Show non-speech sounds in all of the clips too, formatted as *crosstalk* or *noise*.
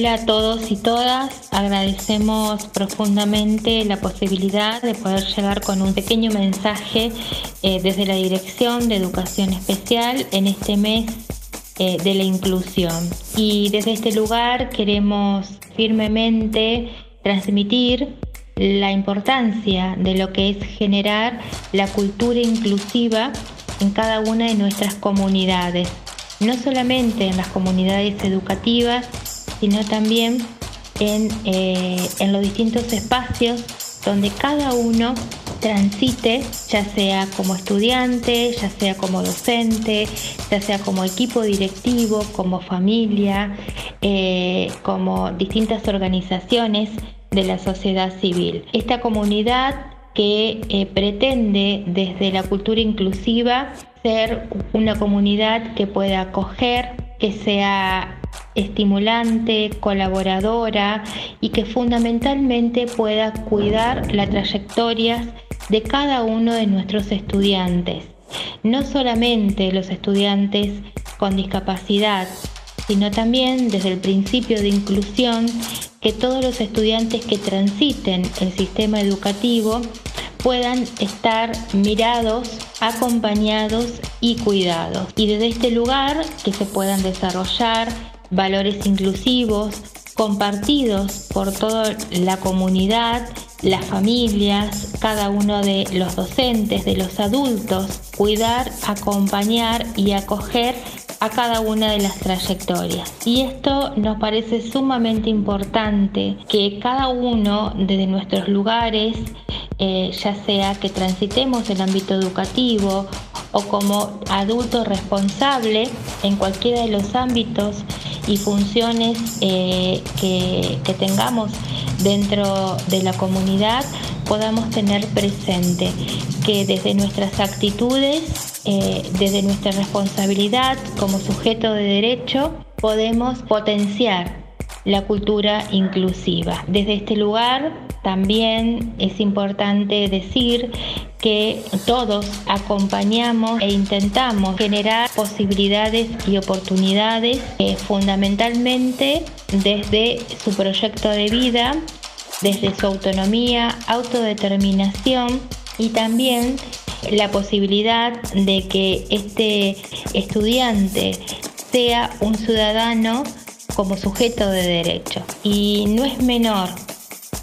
Hola a todos y todas, agradecemos profundamente la posibilidad de poder llegar con un pequeño mensaje eh, desde la Dirección de Educación Especial en este mes eh, de la inclusión. Y desde este lugar queremos firmemente transmitir la importancia de lo que es generar la cultura inclusiva en cada una de nuestras comunidades, no solamente en las comunidades educativas, sino también eh, en, los distintos espacios donde cada uno transite, ya sea como estudiante, ya sea como docente, ya sea como equipo directivo, como familia, eh, como distintas organizaciones de la sociedad civil. Esta comunidad que eh, pretende desde la cultura inclusiva ser una comunidad que pueda acoger, que sea estimulante, colaboradora y que fundamentalmente pueda cuidar las trayectorias de cada uno de nuestros estudiantes. No solamente los estudiantes con discapacidad, sino también desde el principio de inclusión que todos los estudiantes que transiten el sistema educativo puedan estar mirados, acompañados y cuidados. Y desde este lugar que se puedan desarrollar valores inclusivos, compartidos por toda la comunidad, las familias, cada uno de los docentes, de los adultos, cuidar, acompañar y acoger a cada una de las trayectorias. Y esto nos parece sumamente importante que cada uno desde nuestros lugares, eh, ya sea que transitemos el ámbito educativo o como adulto responsable en cualquiera de los ámbitos y funciones eh, que, tengamos dentro de la comunidad podamos tener presente que desde nuestras actitudes, eh, desde nuestra responsabilidad como sujeto de derecho, podemos potenciar la cultura inclusiva. Desde este lugar también es importante decir que todos acompañamos e intentamos generar posibilidades y oportunidades eh, fundamentalmente desde su proyecto de vida, desde su autonomía, autodeterminación y también la posibilidad de que este estudiante sea un ciudadano como sujeto de derecho. Y no es menor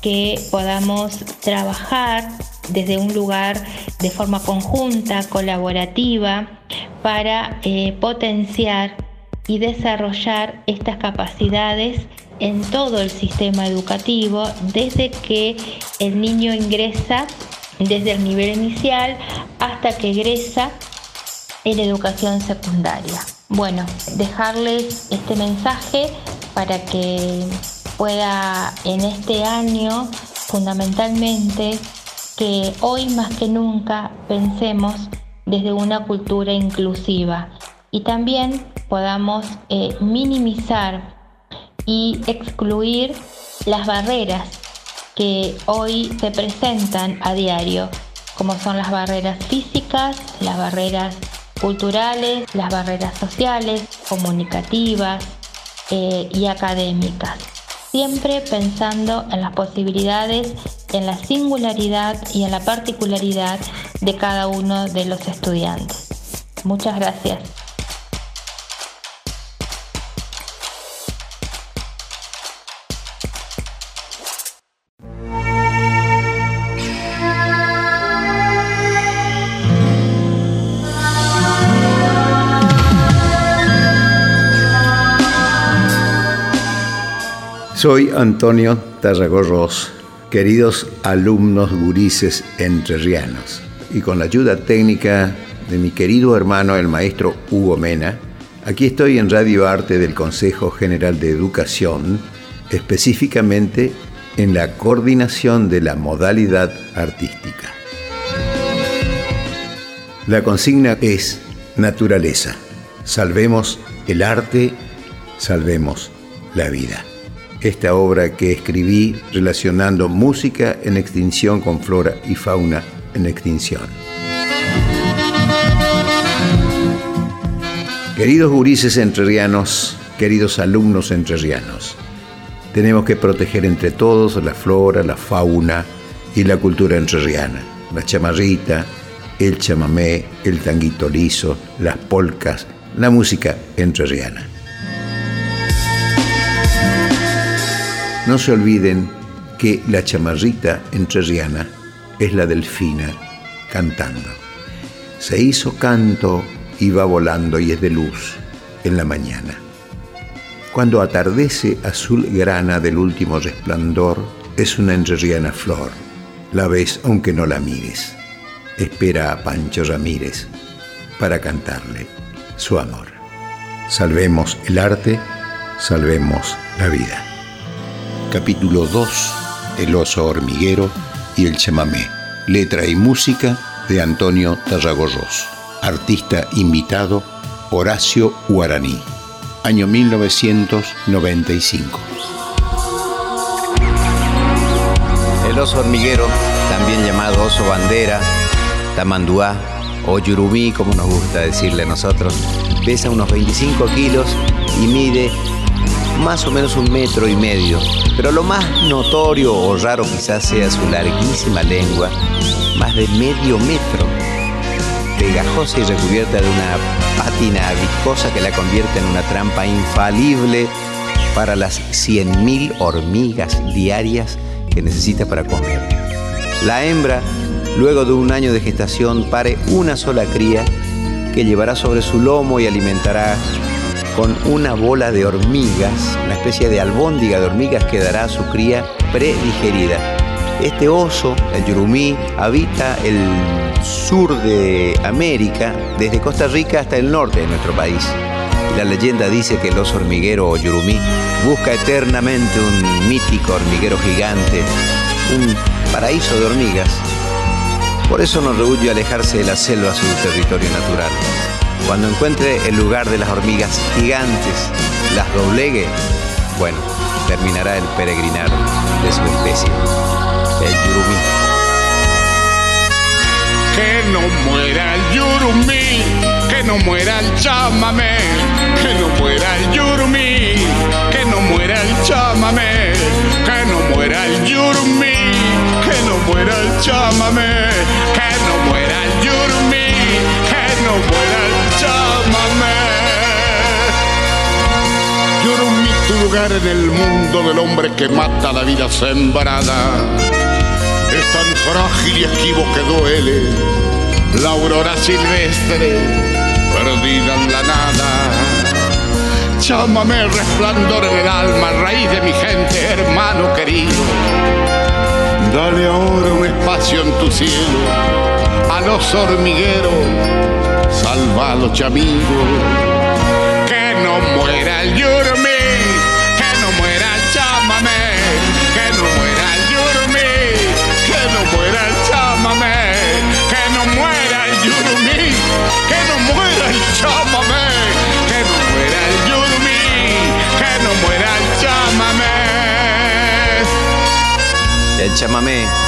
que podamos trabajar desde un lugar de forma conjunta, colaborativa, para eh, potenciar y desarrollar estas capacidades en todo el sistema educativo desde que el niño ingresa desde el nivel inicial hasta que egresa en educación secundaria. Bueno, dejarles este mensaje para que pueda en este año fundamentalmente que hoy más que nunca pensemos desde una cultura inclusiva y también podamos eh, minimizar y excluir las barreras que hoy se presentan a diario, como son las barreras físicas, las barreras culturales, las barreras sociales, comunicativas eh, y académicas siempre pensando en las posibilidades, en la singularidad y en la particularidad de cada uno de los estudiantes. Muchas gracias. Soy Antonio Tarragorros, queridos alumnos gurises entrerrianos, y con la ayuda técnica de mi querido hermano el maestro Hugo Mena, aquí estoy en Radio Arte del Consejo General de Educación, específicamente en la coordinación de la modalidad artística. La consigna es naturaleza. Salvemos el arte, salvemos la vida esta obra que escribí relacionando música en extinción con flora y fauna en extinción. Queridos gurises entrerrianos, queridos alumnos entrerrianos, tenemos que proteger entre todos la flora, la fauna y la cultura entrerriana, la chamarrita, el chamamé, el tanguito liso, las polcas, la música entrerriana. No se olviden que la chamarrita entrerriana es la delfina cantando. Se hizo canto y va volando y es de luz en la mañana. Cuando atardece azul grana del último resplandor, es una entrerriana flor. La ves aunque no la mires. Espera a Pancho Ramírez para cantarle su amor. Salvemos el arte, salvemos la vida capítulo 2, El oso hormiguero y el chamamé. Letra y música de Antonio Tarragorros. Artista invitado, Horacio Guaraní. Año 1995. El oso hormiguero, también llamado oso bandera, tamanduá o yurumí, como nos gusta decirle a nosotros, pesa unos 25 kilos y mide más o menos un metro y medio, pero lo más notorio o raro quizás sea su larguísima lengua, más de medio metro, pegajosa y recubierta de una pátina viscosa que la convierte en una trampa infalible para las 100.000 hormigas diarias que necesita para comer. La hembra, luego de un año de gestación, pare una sola cría que llevará sobre su lomo y alimentará con una bola de hormigas, una especie de albóndiga de hormigas que dará a su cría predigerida. Este oso, el yurumí, habita el sur de América, desde Costa Rica hasta el norte de nuestro país. La leyenda dice que el oso hormiguero o yurumí busca eternamente un mítico hormiguero gigante, un paraíso de hormigas. Por eso no rehuye alejarse de la selva a su territorio natural. Cuando encuentre el lugar de las hormigas gigantes, las doblegue, bueno, terminará el peregrinar de su especie, el yurumí. Que no muera el yurumí, que no muera el chamamé, que no muera el yurumí, que no muera el chamamé, que no muera el yurumí, que no muera el chamamé, que no muera el yurumí, lugar en el mundo del hombre que mata la vida sembrada. Es tan frágil y esquivo que duele la aurora silvestre perdida en la nada. Llámame resplandor en el alma, raíz de mi gente, hermano querido. Dale ahora un espacio en tu cielo a los hormigueros salvalo chamigo. No muera el yurmi, que no muera el chamamé, que no muera el yurmi, que no muera el chamamé, que no muera el yurmi, que no muera el chamamé, que no muera el yurmi, que no muera el chamamé. El chamamé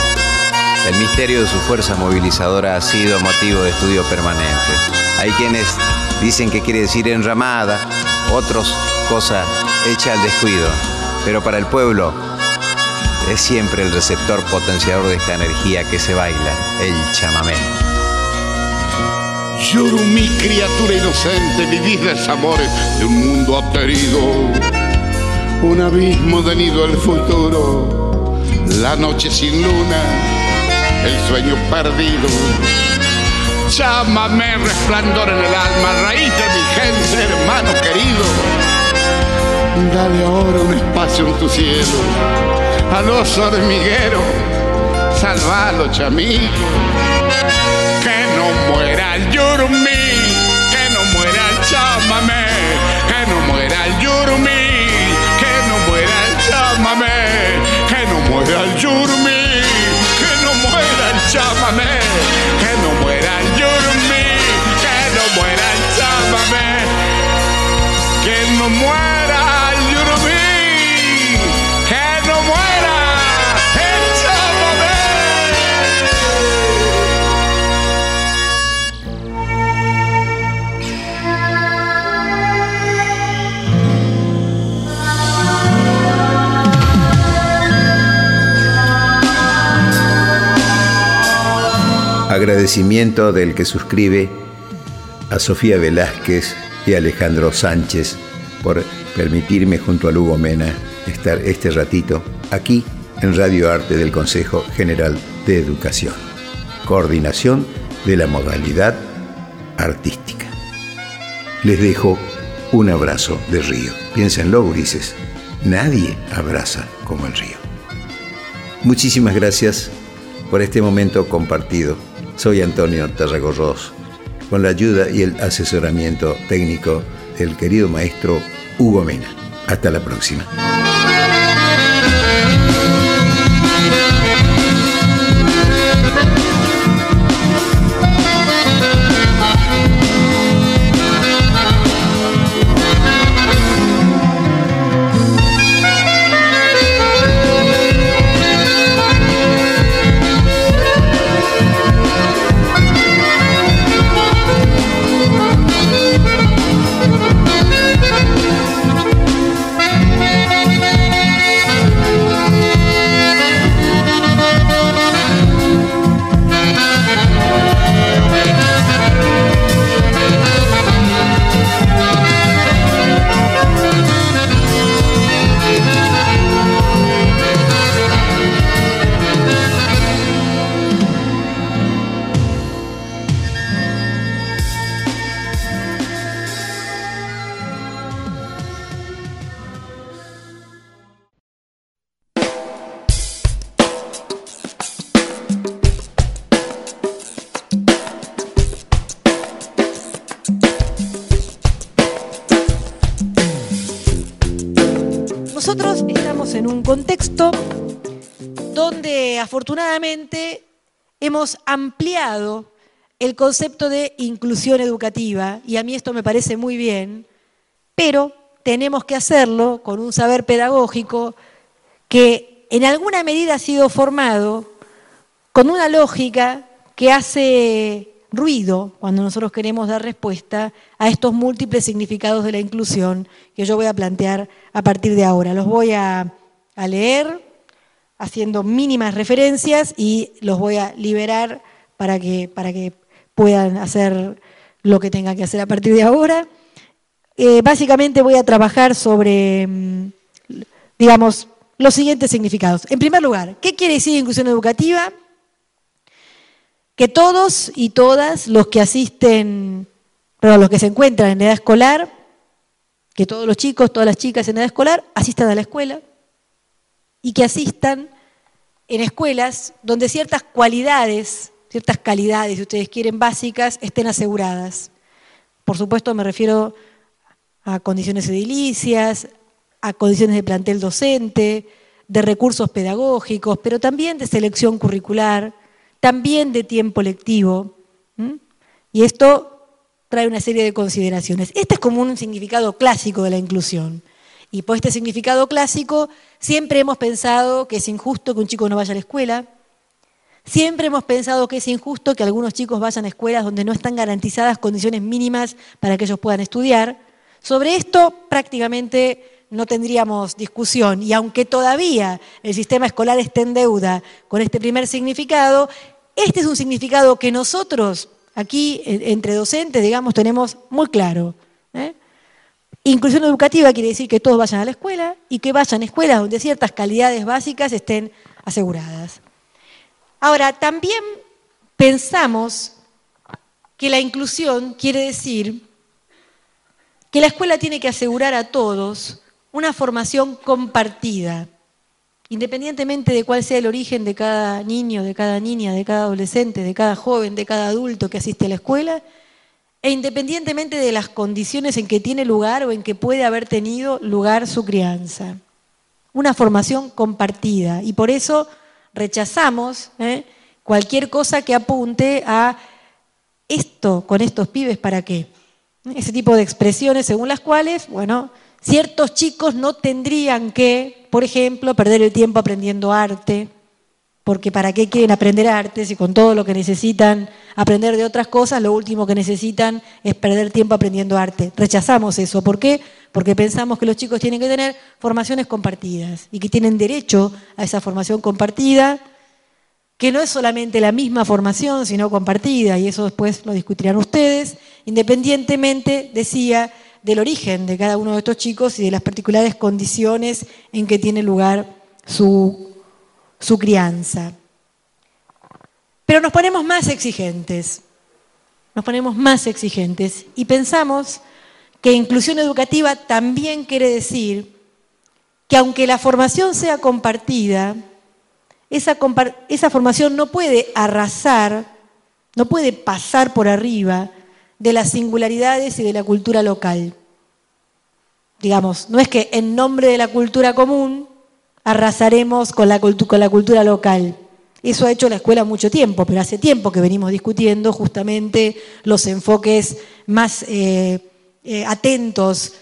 el misterio de su fuerza movilizadora ha sido motivo de estudio permanente. Hay quienes dicen que quiere decir enramada, otros cosa hecha al descuido, pero para el pueblo es siempre el receptor potenciador de esta energía que se baila, el chamamé. mi criatura inocente, vivís desamores de un mundo aterido, un abismo de nido el futuro, la noche sin luna el sueño perdido. Llámame resplandor en el alma, raíz de mi gente, hermano querido. Dale ahora un espacio en tu cielo a los hormigueros, salvalo chamigo. Que no muera el yurumí, que no muera el chamamé, que no muera el yurumí, que no muera el chamamé, que no muera el yurumí, que no muera el chamamé, Agradecimiento del que suscribe a Sofía Velázquez y Alejandro Sánchez por permitirme junto a Lugo Mena estar este ratito aquí en Radio Arte del Consejo General de Educación. Coordinación de la modalidad artística. Les dejo un abrazo de río. Piénsenlo, Ulises. Nadie abraza como el río. Muchísimas gracias por este momento compartido. Soy Antonio Tarragorros, con la ayuda y el asesoramiento técnico del querido maestro Hugo Mena. Hasta la próxima. Concepto de inclusión educativa y a mí esto me parece muy bien, pero tenemos que hacerlo con un saber pedagógico que en alguna medida ha sido formado con una lógica que hace ruido cuando nosotros queremos dar respuesta a estos múltiples significados de la inclusión que yo voy a plantear a partir de ahora. Los voy a, a leer haciendo mínimas referencias y los voy a liberar para que, para que puedan hacer lo que tengan que hacer a partir de ahora. Eh, básicamente voy a trabajar sobre, mm, digamos, los siguientes significados. En primer lugar, ¿qué quiere decir inclusión educativa? Que todos y todas los que asisten, perdón, los que se encuentran en edad escolar, que todos los chicos, todas las chicas en edad escolar asistan a la escuela y que asistan en escuelas donde ciertas cualidades, ciertas calidades, si ustedes quieren, básicas, estén aseguradas. Por supuesto, me refiero a condiciones edilicias, a condiciones de plantel docente, de recursos pedagógicos, pero también de selección curricular, también de tiempo lectivo. Y esto trae una serie de consideraciones. Este es como un significado clásico de la inclusión. Y por este significado clásico, siempre hemos pensado que es injusto que un chico no vaya a la escuela, siempre hemos pensado que es injusto que algunos chicos vayan a escuelas donde no están garantizadas condiciones mínimas para que ellos puedan estudiar. Sobre esto prácticamente no tendríamos discusión y aunque todavía el sistema escolar esté en deuda con este primer significado, este es un significado que nosotros aquí entre docentes, digamos, tenemos muy claro. ¿eh? Inclusión educativa quiere decir que todos vayan a la escuela y que vayan a escuelas donde ciertas calidades básicas estén aseguradas. Ahora, también pensamos que la inclusión quiere decir que la escuela tiene que asegurar a todos una formación compartida, independientemente de cuál sea el origen de cada niño, de cada niña, de cada adolescente, de cada joven, de cada adulto que asiste a la escuela, e independientemente de las condiciones en que tiene lugar o en que puede haber tenido lugar su crianza. Una formación compartida. Y por eso rechazamos ¿eh? cualquier cosa que apunte a esto con estos pibes, ¿para qué? Ese tipo de expresiones según las cuales, bueno, ciertos chicos no tendrían que, por ejemplo, perder el tiempo aprendiendo arte, porque ¿para qué quieren aprender arte si con todo lo que necesitan aprender de otras cosas, lo último que necesitan es perder tiempo aprendiendo arte? Rechazamos eso. ¿Por qué? Porque pensamos que los chicos tienen que tener formaciones compartidas y que tienen derecho a esa formación compartida, que no es solamente la misma formación, sino compartida, y eso después lo discutirán ustedes, independientemente, decía, del origen de cada uno de estos chicos y de las particulares condiciones en que tiene lugar su, su crianza. Pero nos ponemos más exigentes, nos ponemos más exigentes y pensamos que inclusión educativa también quiere decir que aunque la formación sea compartida, esa, formación no puede arrasar, no puede pasar por arriba de las singularidades y de la cultura local. Digamos, no es que en nombre de la cultura común arrasaremos con la, con la cultura local. Eso ha hecho la escuela mucho tiempo, pero hace tiempo que venimos discutiendo justamente los enfoques más eh, eh, atentos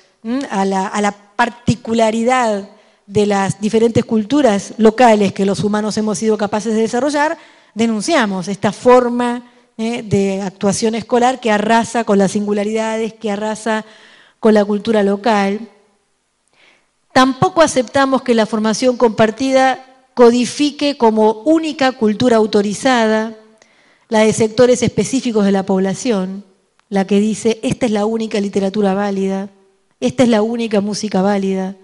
a la, particularidad de las diferentes culturas locales que los humanos hemos sido capaces de desarrollar, denunciamos esta forma ¿eh? de actuación escolar que arrasa con las singularidades, que arrasa con la cultura local. Tampoco aceptamos que la formación compartida codifique como única cultura autorizada la de sectores específicos de la población, la que dice, esta es la única literatura válida, esta es la única música válida,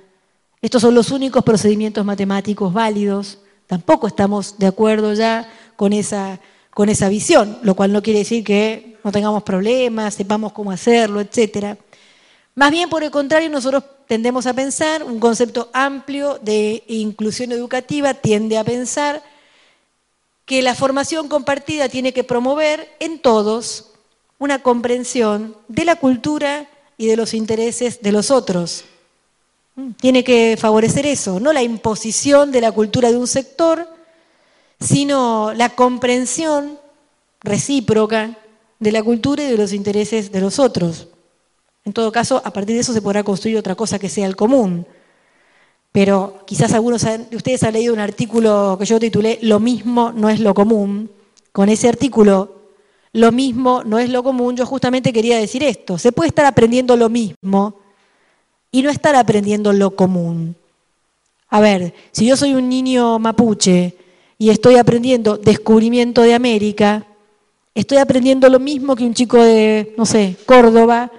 estos son los únicos procedimientos matemáticos válidos. Tampoco estamos de acuerdo ya con esa con esa visión, lo cual no quiere decir que no tengamos problemas, sepamos cómo hacerlo, etc. Más bien, por el contrario, nosotros tendemos a pensar, un concepto amplio de inclusión educativa tiende a pensar que la formación compartida tiene que promover en todos una comprensión de la cultura y de los intereses de los otros. Tiene que favorecer eso, no la imposición de la cultura de un sector, sino la comprensión recíproca de la cultura y de los intereses de los otros. En todo caso, a partir de eso se podrá construir otra cosa que sea el común. Pero quizás algunos de ustedes han leído un artículo que yo titulé Lo mismo no es lo común. Con ese artículo, Lo mismo no es lo común, yo justamente quería decir esto. Se puede estar aprendiendo lo mismo y no estar aprendiendo lo común. A ver, si yo soy un niño mapuche y estoy aprendiendo descubrimiento de América, estoy aprendiendo lo mismo que un chico de, no sé, Córdoba,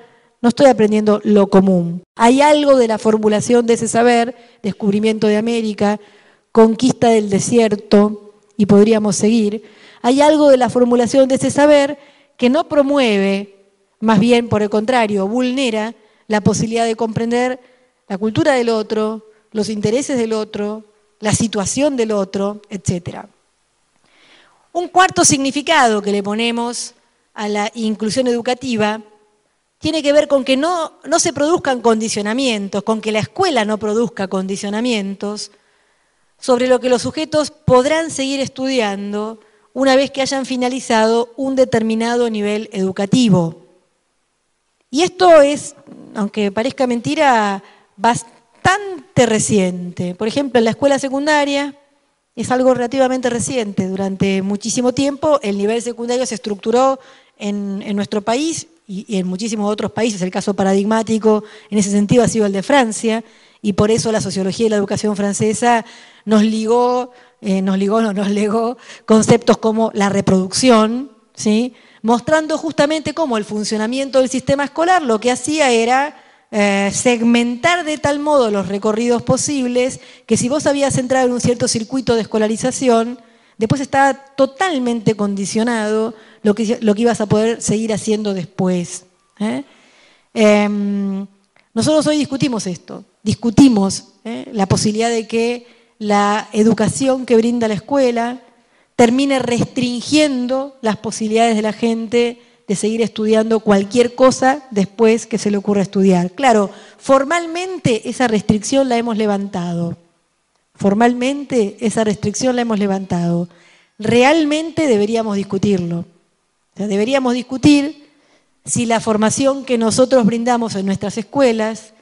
no estoy aprendiendo lo común. Hay algo de la formulación de ese saber, descubrimiento de América, conquista del desierto, y podríamos seguir, hay algo de la formulación de ese saber que no promueve, más bien por el contrario, vulnera la posibilidad de comprender la cultura del otro, los intereses del otro, la situación del otro, etc. Un cuarto significado que le ponemos a la inclusión educativa tiene que ver con que no, no se produzcan condicionamientos, con que la escuela no produzca condicionamientos sobre lo que los sujetos podrán seguir estudiando una vez que hayan finalizado un determinado nivel educativo. Y esto es, aunque parezca mentira, bastante reciente. Por ejemplo, en la escuela secundaria es algo relativamente reciente. Durante muchísimo tiempo el nivel secundario se estructuró en, nuestro país y, en muchísimos otros países. El caso paradigmático en ese sentido ha sido el de Francia y por eso la sociología y la educación francesa nos ligó, eh, nos ligó, no, nos legó conceptos como la reproducción, mostrando justamente cómo el funcionamiento del sistema escolar lo que hacía era eh, segmentar de tal modo los recorridos posibles que si vos habías entrado en un cierto circuito de escolarización, después estaba totalmente condicionado lo que, lo que ibas a poder seguir haciendo después. ¿eh? Em, Nosotros hoy discutimos esto, discutimos la posibilidad de que la educación que brinda la escuela termine restringiendo las posibilidades de la gente de seguir estudiando cualquier cosa después que se le ocurra estudiar. Claro, formalmente esa restricción la hemos levantado. Formalmente esa restricción la hemos levantado. Realmente deberíamos discutirlo. deberíamos discutir si la formación que nosotros brindamos en nuestras escuelas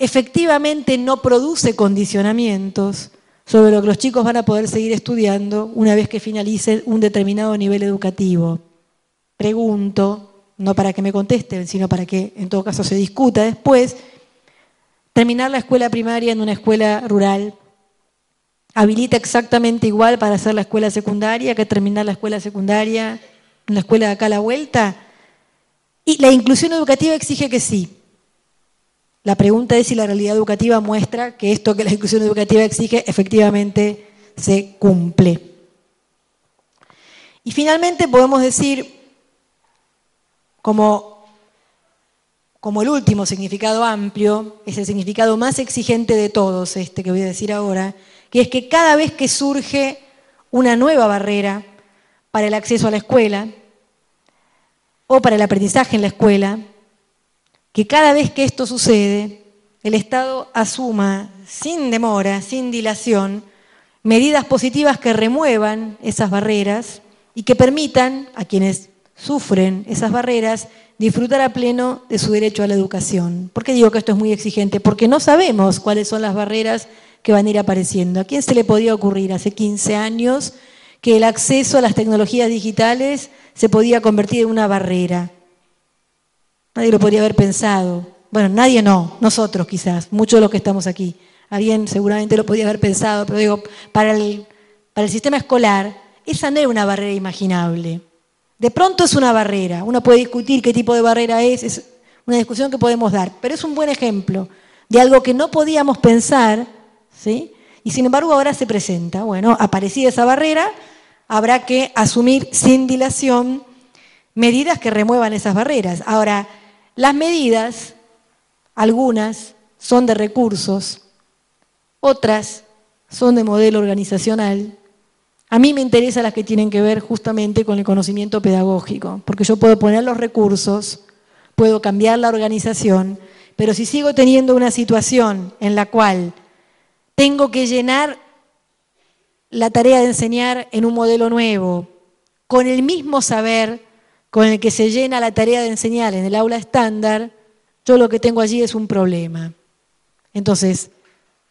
efectivamente no produce condicionamientos sobre lo que los chicos van a poder seguir estudiando una vez que finalicen un determinado nivel educativo. Pregunto, no para que me contesten, sino para que en todo caso se discuta después, terminar la escuela primaria en una escuela rural habilita exactamente igual para hacer la escuela secundaria que terminar la escuela secundaria en la escuela de acá a la vuelta. Y la inclusión educativa exige que sí. La pregunta es si la realidad educativa muestra que esto que la inclusión educativa exige efectivamente se cumple. Y finalmente podemos decir, como, como el último significado amplio, es el significado más exigente de todos, este que voy a decir ahora, que es que cada vez que surge una nueva barrera para el acceso a la escuela o para el aprendizaje en la escuela, que cada vez que esto sucede, el Estado asuma sin demora, sin dilación, medidas positivas que remuevan esas barreras y que permitan a quienes sufren esas barreras disfrutar a pleno de su derecho a la educación. ¿Por qué digo que esto es muy exigente? Porque no sabemos cuáles son las barreras que van a ir apareciendo. ¿A quién se le podía ocurrir hace 15 años que el acceso a las tecnologías digitales se podía convertir en una barrera? Nadie lo podría haber pensado. Bueno, nadie no, nosotros quizás, muchos de los que estamos aquí. Alguien seguramente lo podía haber pensado, pero digo, para el, para el sistema escolar, esa no era una barrera imaginable. De pronto es una barrera. Uno puede discutir qué tipo de barrera es, es una discusión que podemos dar, pero es un buen ejemplo de algo que no podíamos pensar, ¿sí? Y sin embargo ahora se presenta. Bueno, aparecida esa barrera, habrá que asumir sin dilación medidas que remuevan esas barreras. Ahora, las medidas, algunas son de recursos, otras son de modelo organizacional. A mí me interesan las que tienen que ver justamente con el conocimiento pedagógico, porque yo puedo poner los recursos, puedo cambiar la organización, pero si sigo teniendo una situación en la cual tengo que llenar la tarea de enseñar en un modelo nuevo, con el mismo saber, con el que se llena la tarea de enseñar en el aula estándar, yo lo que tengo allí es un problema. Entonces,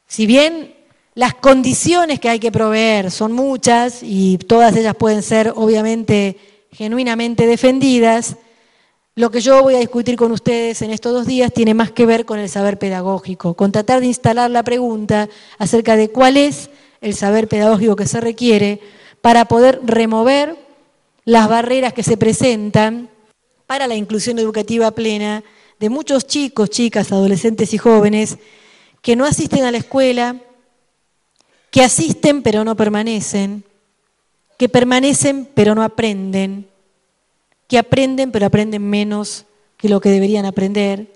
si bien las condiciones que hay que proveer son muchas y todas ellas pueden ser obviamente genuinamente defendidas, lo que yo voy a discutir con ustedes en estos dos días tiene más que ver con el saber pedagógico, con tratar de instalar la pregunta acerca de cuál es el saber pedagógico que se requiere para poder remover las barreras que se presentan para la inclusión educativa plena de muchos chicos, chicas, adolescentes y jóvenes que no asisten a la escuela, que asisten pero no permanecen, que permanecen pero no aprenden, que aprenden pero aprenden menos que lo que deberían aprender,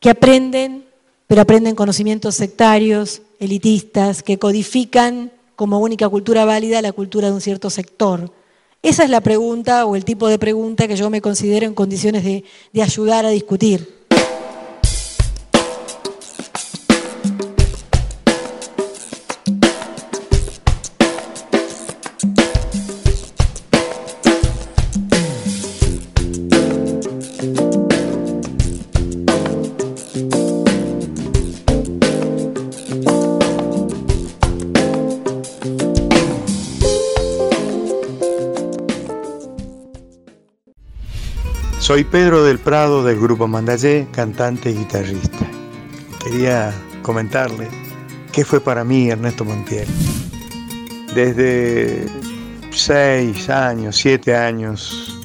que aprenden pero aprenden conocimientos sectarios, elitistas, que codifican como única cultura válida la cultura de un cierto sector. Esa es la pregunta o el tipo de pregunta que yo me considero en condiciones de, de ayudar a discutir. Soy Pedro del Prado del grupo Mandallé, cantante y guitarrista. Quería comentarle qué fue para mí Ernesto Montiel. Desde seis años, siete años,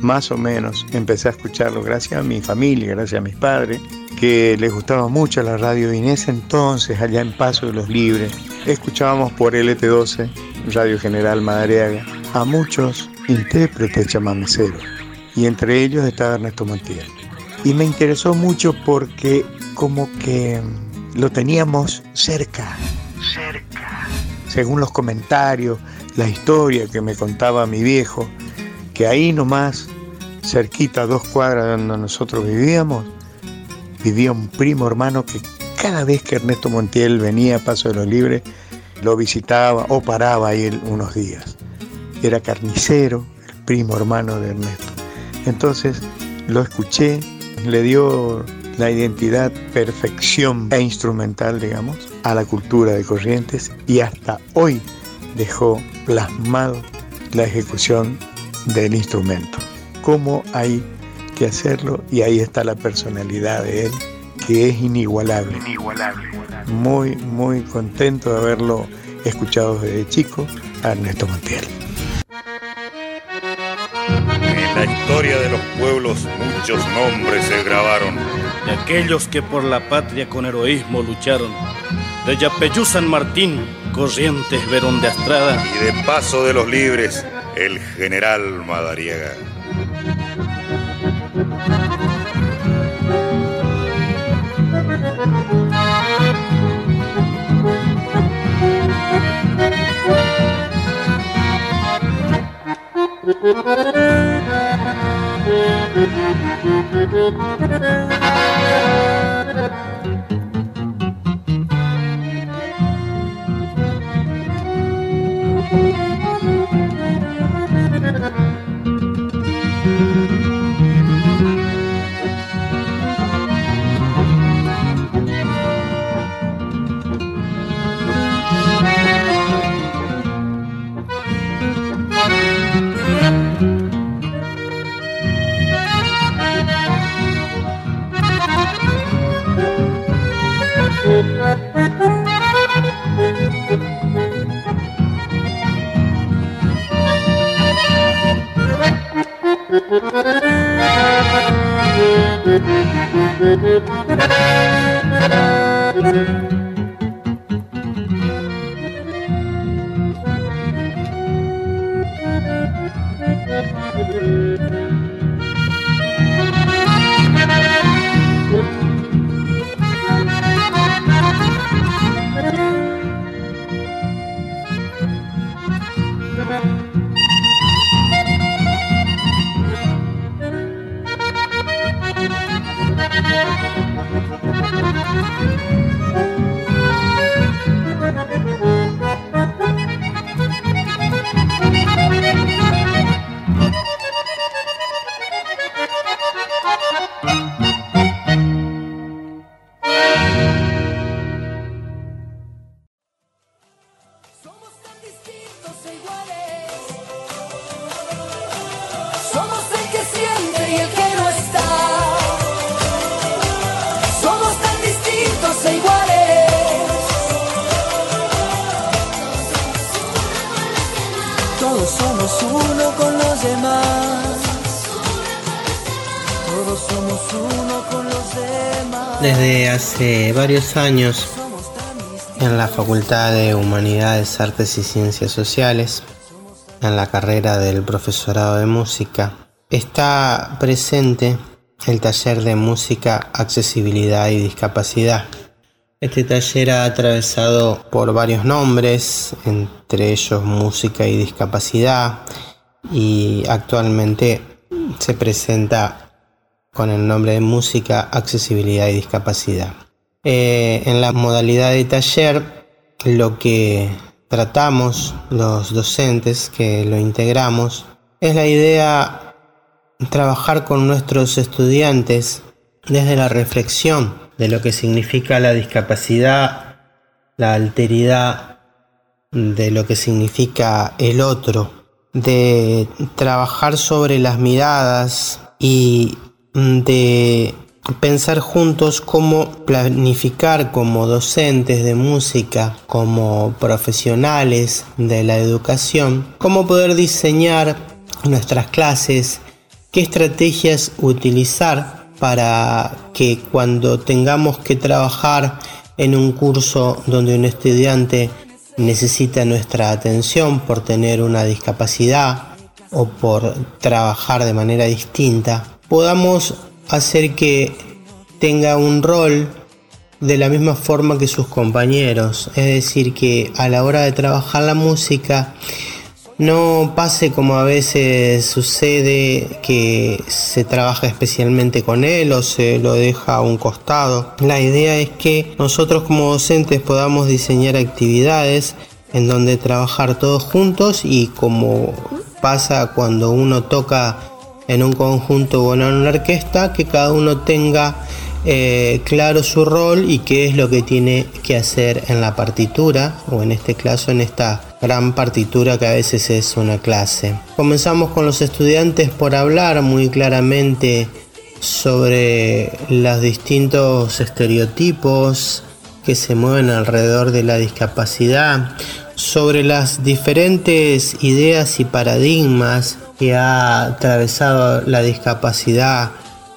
más o menos, empecé a escucharlo gracias a mi familia, gracias a mis padres, que les gustaba mucho la radio y en ese entonces, allá en Paso de los Libres, escuchábamos por LT12, Radio General Madariaga, a muchos intérpretes chamameceros y entre ellos estaba Ernesto Montiel. Y me interesó mucho porque como que lo teníamos cerca, cerca. Según los comentarios, la historia que me contaba mi viejo, que ahí nomás, cerquita, dos cuadras donde nosotros vivíamos, vivía un primo hermano que cada vez que Ernesto Montiel venía a Paso de los Libres, lo visitaba o paraba ahí unos días. Era carnicero, el primo hermano de Ernesto. Entonces lo escuché, le dio la identidad, perfección e instrumental, digamos, a la cultura de Corrientes y hasta hoy dejó plasmado la ejecución del instrumento. Cómo hay que hacerlo y ahí está la personalidad de él, que es inigualable. Inigualable. Muy, muy contento de haberlo escuchado desde chico a Ernesto Montiel. La historia de los pueblos muchos nombres se grabaron. De aquellos que por la patria con heroísmo lucharon. De Yapeyú San Martín, Corrientes Verón de Astrada. Y de Paso de los Libres, el general Madariaga. *laughs* Thank you. Thank you. Varios años en la Facultad de Humanidades, Artes y Ciencias Sociales, en la carrera del profesorado de música, está presente el taller de música, accesibilidad y discapacidad. Este taller ha atravesado por varios nombres, entre ellos música y discapacidad, y actualmente se presenta con el nombre de música, accesibilidad y discapacidad. Eh, en la modalidad de taller lo que tratamos los docentes que lo integramos es la idea de trabajar con nuestros estudiantes desde la reflexión de lo que significa la discapacidad, la alteridad, de lo que significa el otro, de trabajar sobre las miradas y de pensar juntos cómo planificar como docentes de música, como profesionales de la educación, cómo poder diseñar nuestras clases, qué estrategias utilizar para que cuando tengamos que trabajar en un curso donde un estudiante necesita nuestra atención por tener una discapacidad o por trabajar de manera distinta, podamos hacer que tenga un rol de la misma forma que sus compañeros. Es decir, que a la hora de trabajar la música no pase como a veces sucede que se trabaja especialmente con él o se lo deja a un costado. La idea es que nosotros como docentes podamos diseñar actividades en donde trabajar todos juntos y como pasa cuando uno toca en un conjunto o en una orquesta, que cada uno tenga eh, claro su rol y qué es lo que tiene que hacer en la partitura o en este caso en esta gran partitura que a veces es una clase. Comenzamos con los estudiantes por hablar muy claramente sobre los distintos estereotipos que se mueven alrededor de la discapacidad, sobre las diferentes ideas y paradigmas ha atravesado la discapacidad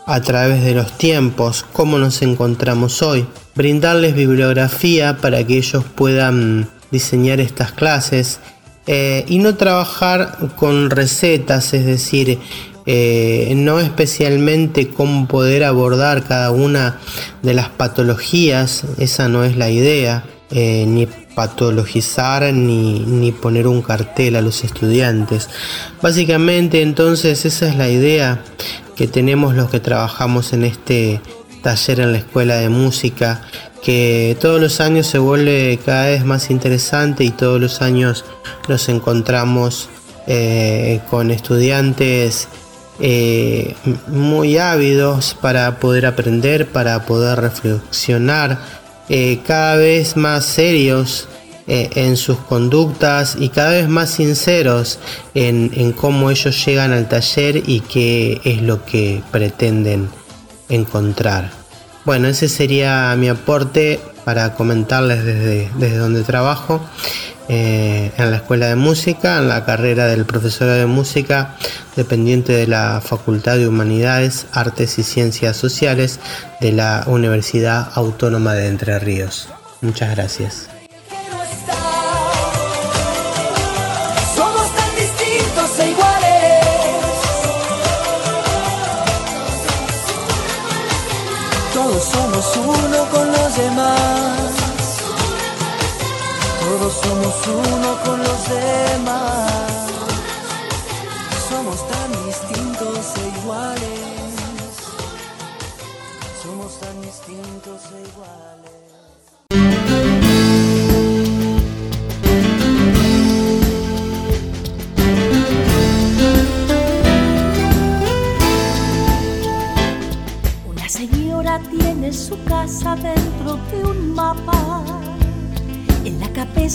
a través de los tiempos, cómo nos encontramos hoy, brindarles bibliografía para que ellos puedan diseñar estas clases eh, y no trabajar con recetas, es decir, eh, no especialmente cómo poder abordar cada una de las patologías, esa no es la idea, eh, ni patologizar ni, ni, poner un cartel a los estudiantes. Básicamente entonces esa es la idea que tenemos los que trabajamos en este taller en la escuela de música que todos los años se vuelve cada vez más interesante y todos los años nos encontramos eh, con estudiantes eh, muy ávidos para poder aprender, para poder reflexionar, eh, cada vez más serios en sus conductas y cada vez más sinceros en, en cómo ellos llegan al taller y qué es lo que pretenden encontrar. Bueno, ese sería mi aporte para comentarles desde, desde donde trabajo. Eh, en la escuela de música, en la carrera del profesorado de música, dependiente de la Facultad de Humanidades, Artes y Ciencias Sociales de la Universidad Autónoma de Entre Ríos. Muchas gracias.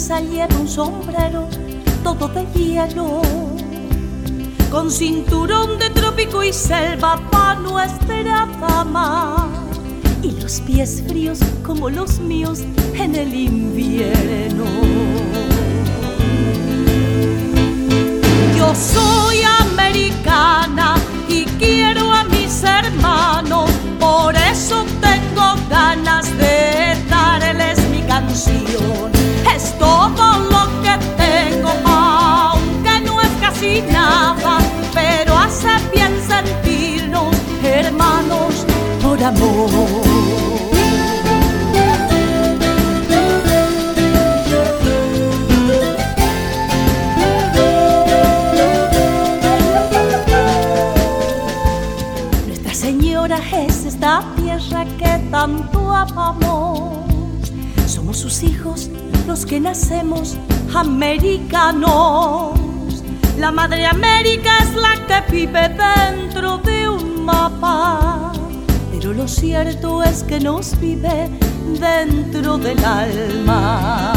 Lleva un sombrero todo de hielo, con cinturón de trópico y selva para nuestra dama, y los pies fríos como los míos en el invierno. Yo soy americana y quiero a mis hermanos, por eso tengo ganas de darles mi canción todo lo que tengo, aunque no es casi nada, pero hace bien sentirnos hermanos por amor. Nuestra Señora es esta tierra que tanto amamos. Somos sus hijos los que nacemos americanos. La madre América es la que vive dentro de un mapa, pero lo cierto es que nos vive dentro del alma.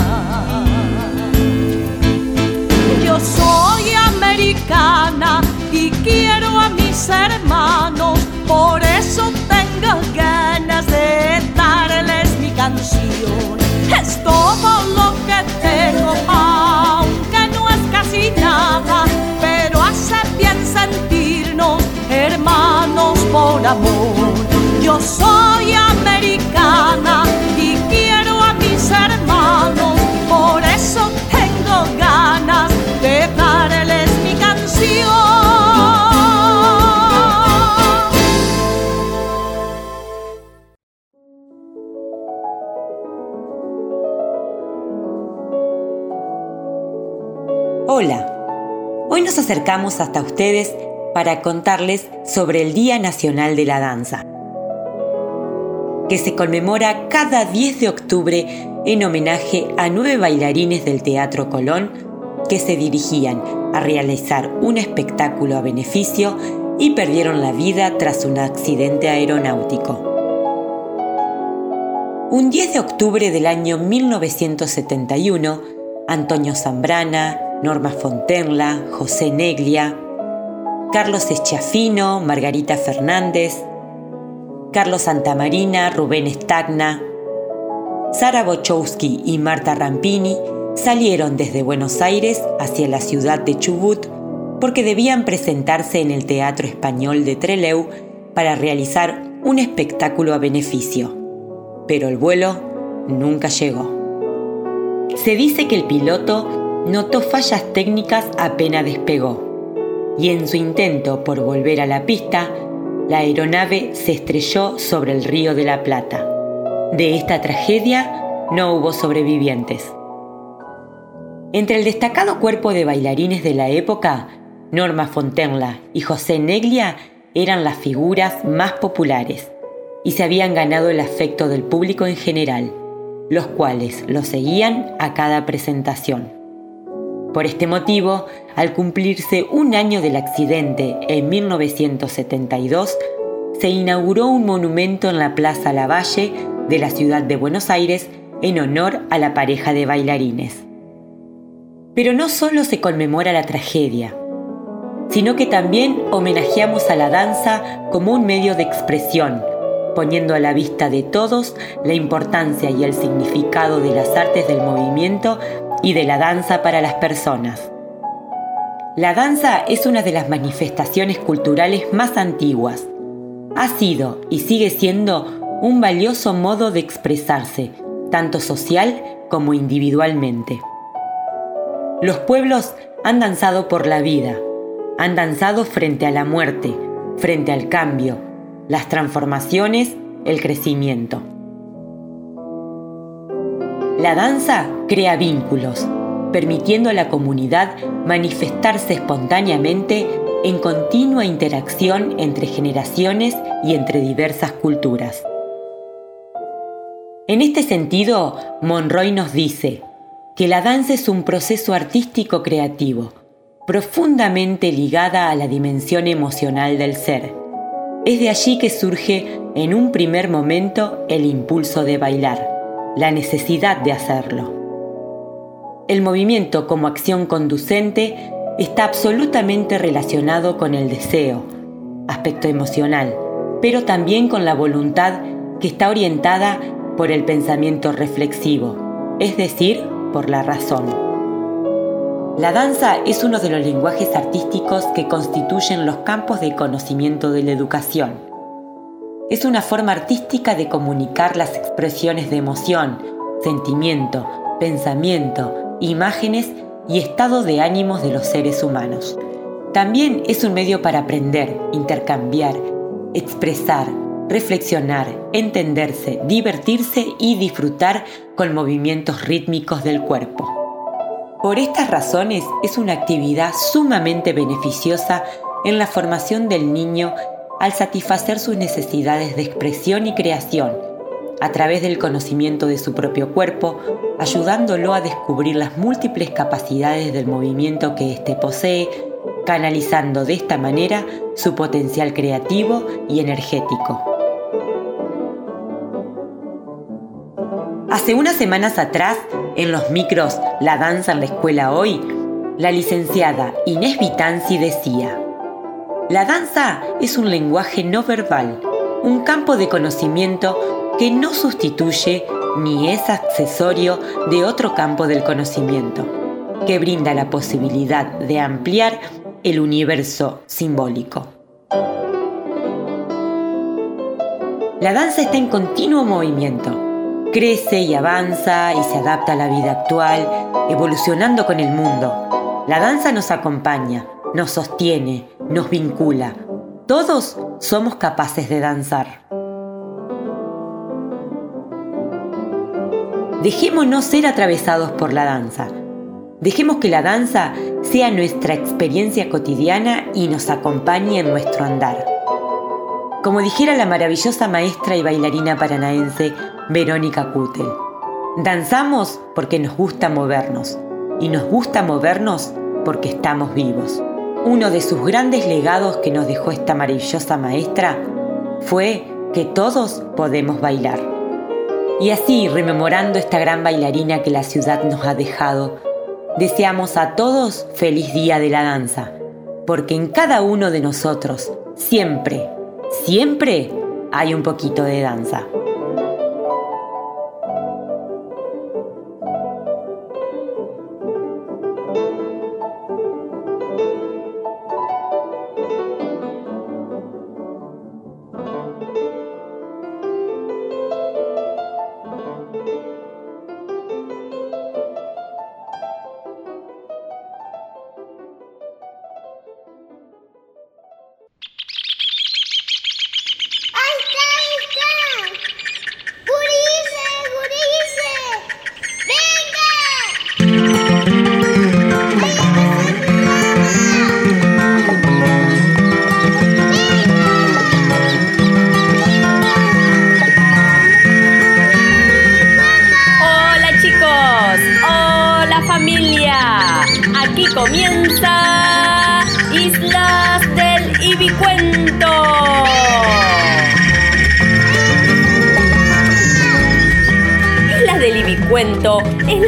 Yo soy americana y quiero a mis hermanos, por eso tengo ganas de darles mi canción es todo lo que tengo, aunque no es casi nada, pero hace bien sentirnos hermanos por amor. Yo soy americana y quiero a mis hermanos, Hola, hoy nos acercamos hasta ustedes para contarles sobre el Día Nacional de la Danza, que se conmemora cada 10 de octubre en homenaje a nueve bailarines del Teatro Colón que se dirigían a realizar un espectáculo a beneficio y perdieron la vida tras un accidente aeronáutico. Un 10 de octubre del año 1971, Antonio Zambrana, Norma Fontenla, José Neglia, Carlos Eschiafino, Margarita Fernández, Carlos Santamarina, Rubén Stagna, Sara Bochowski y Marta Rampini salieron desde Buenos Aires hacia la ciudad de Chubut porque debían presentarse en el Teatro Español de Trelew para realizar un espectáculo a beneficio. Pero el vuelo nunca llegó. Se dice que el piloto notó fallas técnicas apenas despegó y en su intento por volver a la pista, la aeronave se estrelló sobre el río de la Plata. De esta tragedia no hubo sobrevivientes. Entre el destacado cuerpo de bailarines de la época, Norma Fontenla y José Neglia eran las figuras más populares y se habían ganado el afecto del público en general, los cuales los seguían a cada presentación. Por este motivo, al cumplirse un año del accidente en 1972, se inauguró un monumento en la Plaza Lavalle de la ciudad de Buenos Aires en honor a la pareja de bailarines. Pero no solo se conmemora la tragedia, sino que también homenajeamos a la danza como un medio de expresión, poniendo a la vista de todos la importancia y el significado de las artes del movimiento y de la danza para las personas. La danza es una de las manifestaciones culturales más antiguas. Ha sido y sigue siendo un valioso modo de expresarse, tanto social como individualmente. Los pueblos han danzado por la vida, han danzado frente a la muerte, frente al cambio, las transformaciones, el crecimiento. La danza crea vínculos, permitiendo a la comunidad manifestarse espontáneamente en continua interacción entre generaciones y entre diversas culturas. En este sentido, Monroy nos dice que la danza es un proceso artístico creativo, profundamente ligada a la dimensión emocional del ser es de allí que surge en un primer momento el impulso de bailar, la necesidad de hacerlo. El movimiento como acción conducente está absolutamente relacionado con el deseo, aspecto emocional, pero también con la voluntad que está orientada por el pensamiento reflexivo, es decir, por la razón. La danza es uno de los lenguajes artísticos que constituyen los campos de conocimiento de la educación. Es una forma artística de comunicar las expresiones de emoción, sentimiento, pensamiento, imágenes y estado de ánimos de los seres humanos. También es un medio para aprender, intercambiar, expresar, reflexionar, entenderse, divertirse y disfrutar con movimientos rítmicos del cuerpo. Por estas razones es una actividad sumamente beneficiosa en la formación del niño al satisfacer sus necesidades de expresión y creación, a través del conocimiento de su propio cuerpo, ayudándolo a descubrir las múltiples capacidades del movimiento que éste posee, canalizando de esta manera su potencial creativo y energético. Hace unas semanas atrás, en los micros La danza en la escuela hoy, la licenciada Inés Vitanzi decía, La danza es un lenguaje no verbal, un campo de conocimiento que no sustituye ni es accesorio de otro campo del conocimiento, que brinda la posibilidad de ampliar el universo simbólico. La danza está en continuo movimiento crece y avanza y se adapta a la vida actual, evolucionando con el mundo. La danza nos acompaña, nos sostiene, nos vincula. Todos somos capaces de danzar. Dejémonos ser atravesados por la danza. Dejemos que la danza sea nuestra experiencia cotidiana y nos acompañe en nuestro andar. Como dijera la maravillosa maestra y bailarina paranaense Verónica Kutel, danzamos porque nos gusta movernos y nos gusta movernos porque estamos vivos. Uno de sus grandes legados que nos dejó esta maravillosa maestra fue que todos podemos bailar. Y así, rememorando esta gran bailarina que la ciudad nos ha dejado, deseamos a todos feliz día de la danza, porque en cada uno de nosotros, siempre, siempre hay un poquito de danza.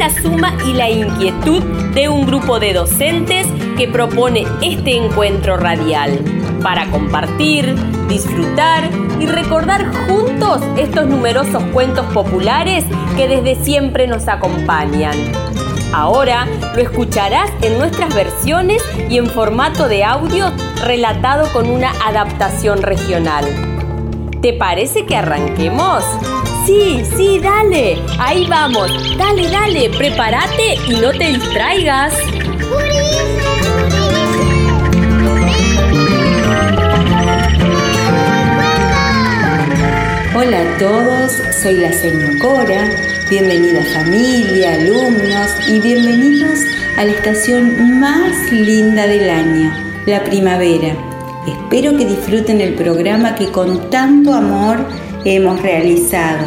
La suma y la inquietud de un grupo de docentes que propone este encuentro radial para compartir, disfrutar y recordar juntos estos numerosos cuentos populares que desde siempre nos acompañan. Ahora lo escucharás en nuestras versiones y en formato de audio relatado con una adaptación regional. ¿Te parece que arranquemos? Sí, sí, dale. Ahí vamos. Dale, dale. Prepárate y no te distraigas. Hola a todos, soy la señora Cora. Bienvenida familia, alumnos y bienvenidos a la estación más linda del año, la primavera. Espero que disfruten el programa que con tanto amor hemos realizado.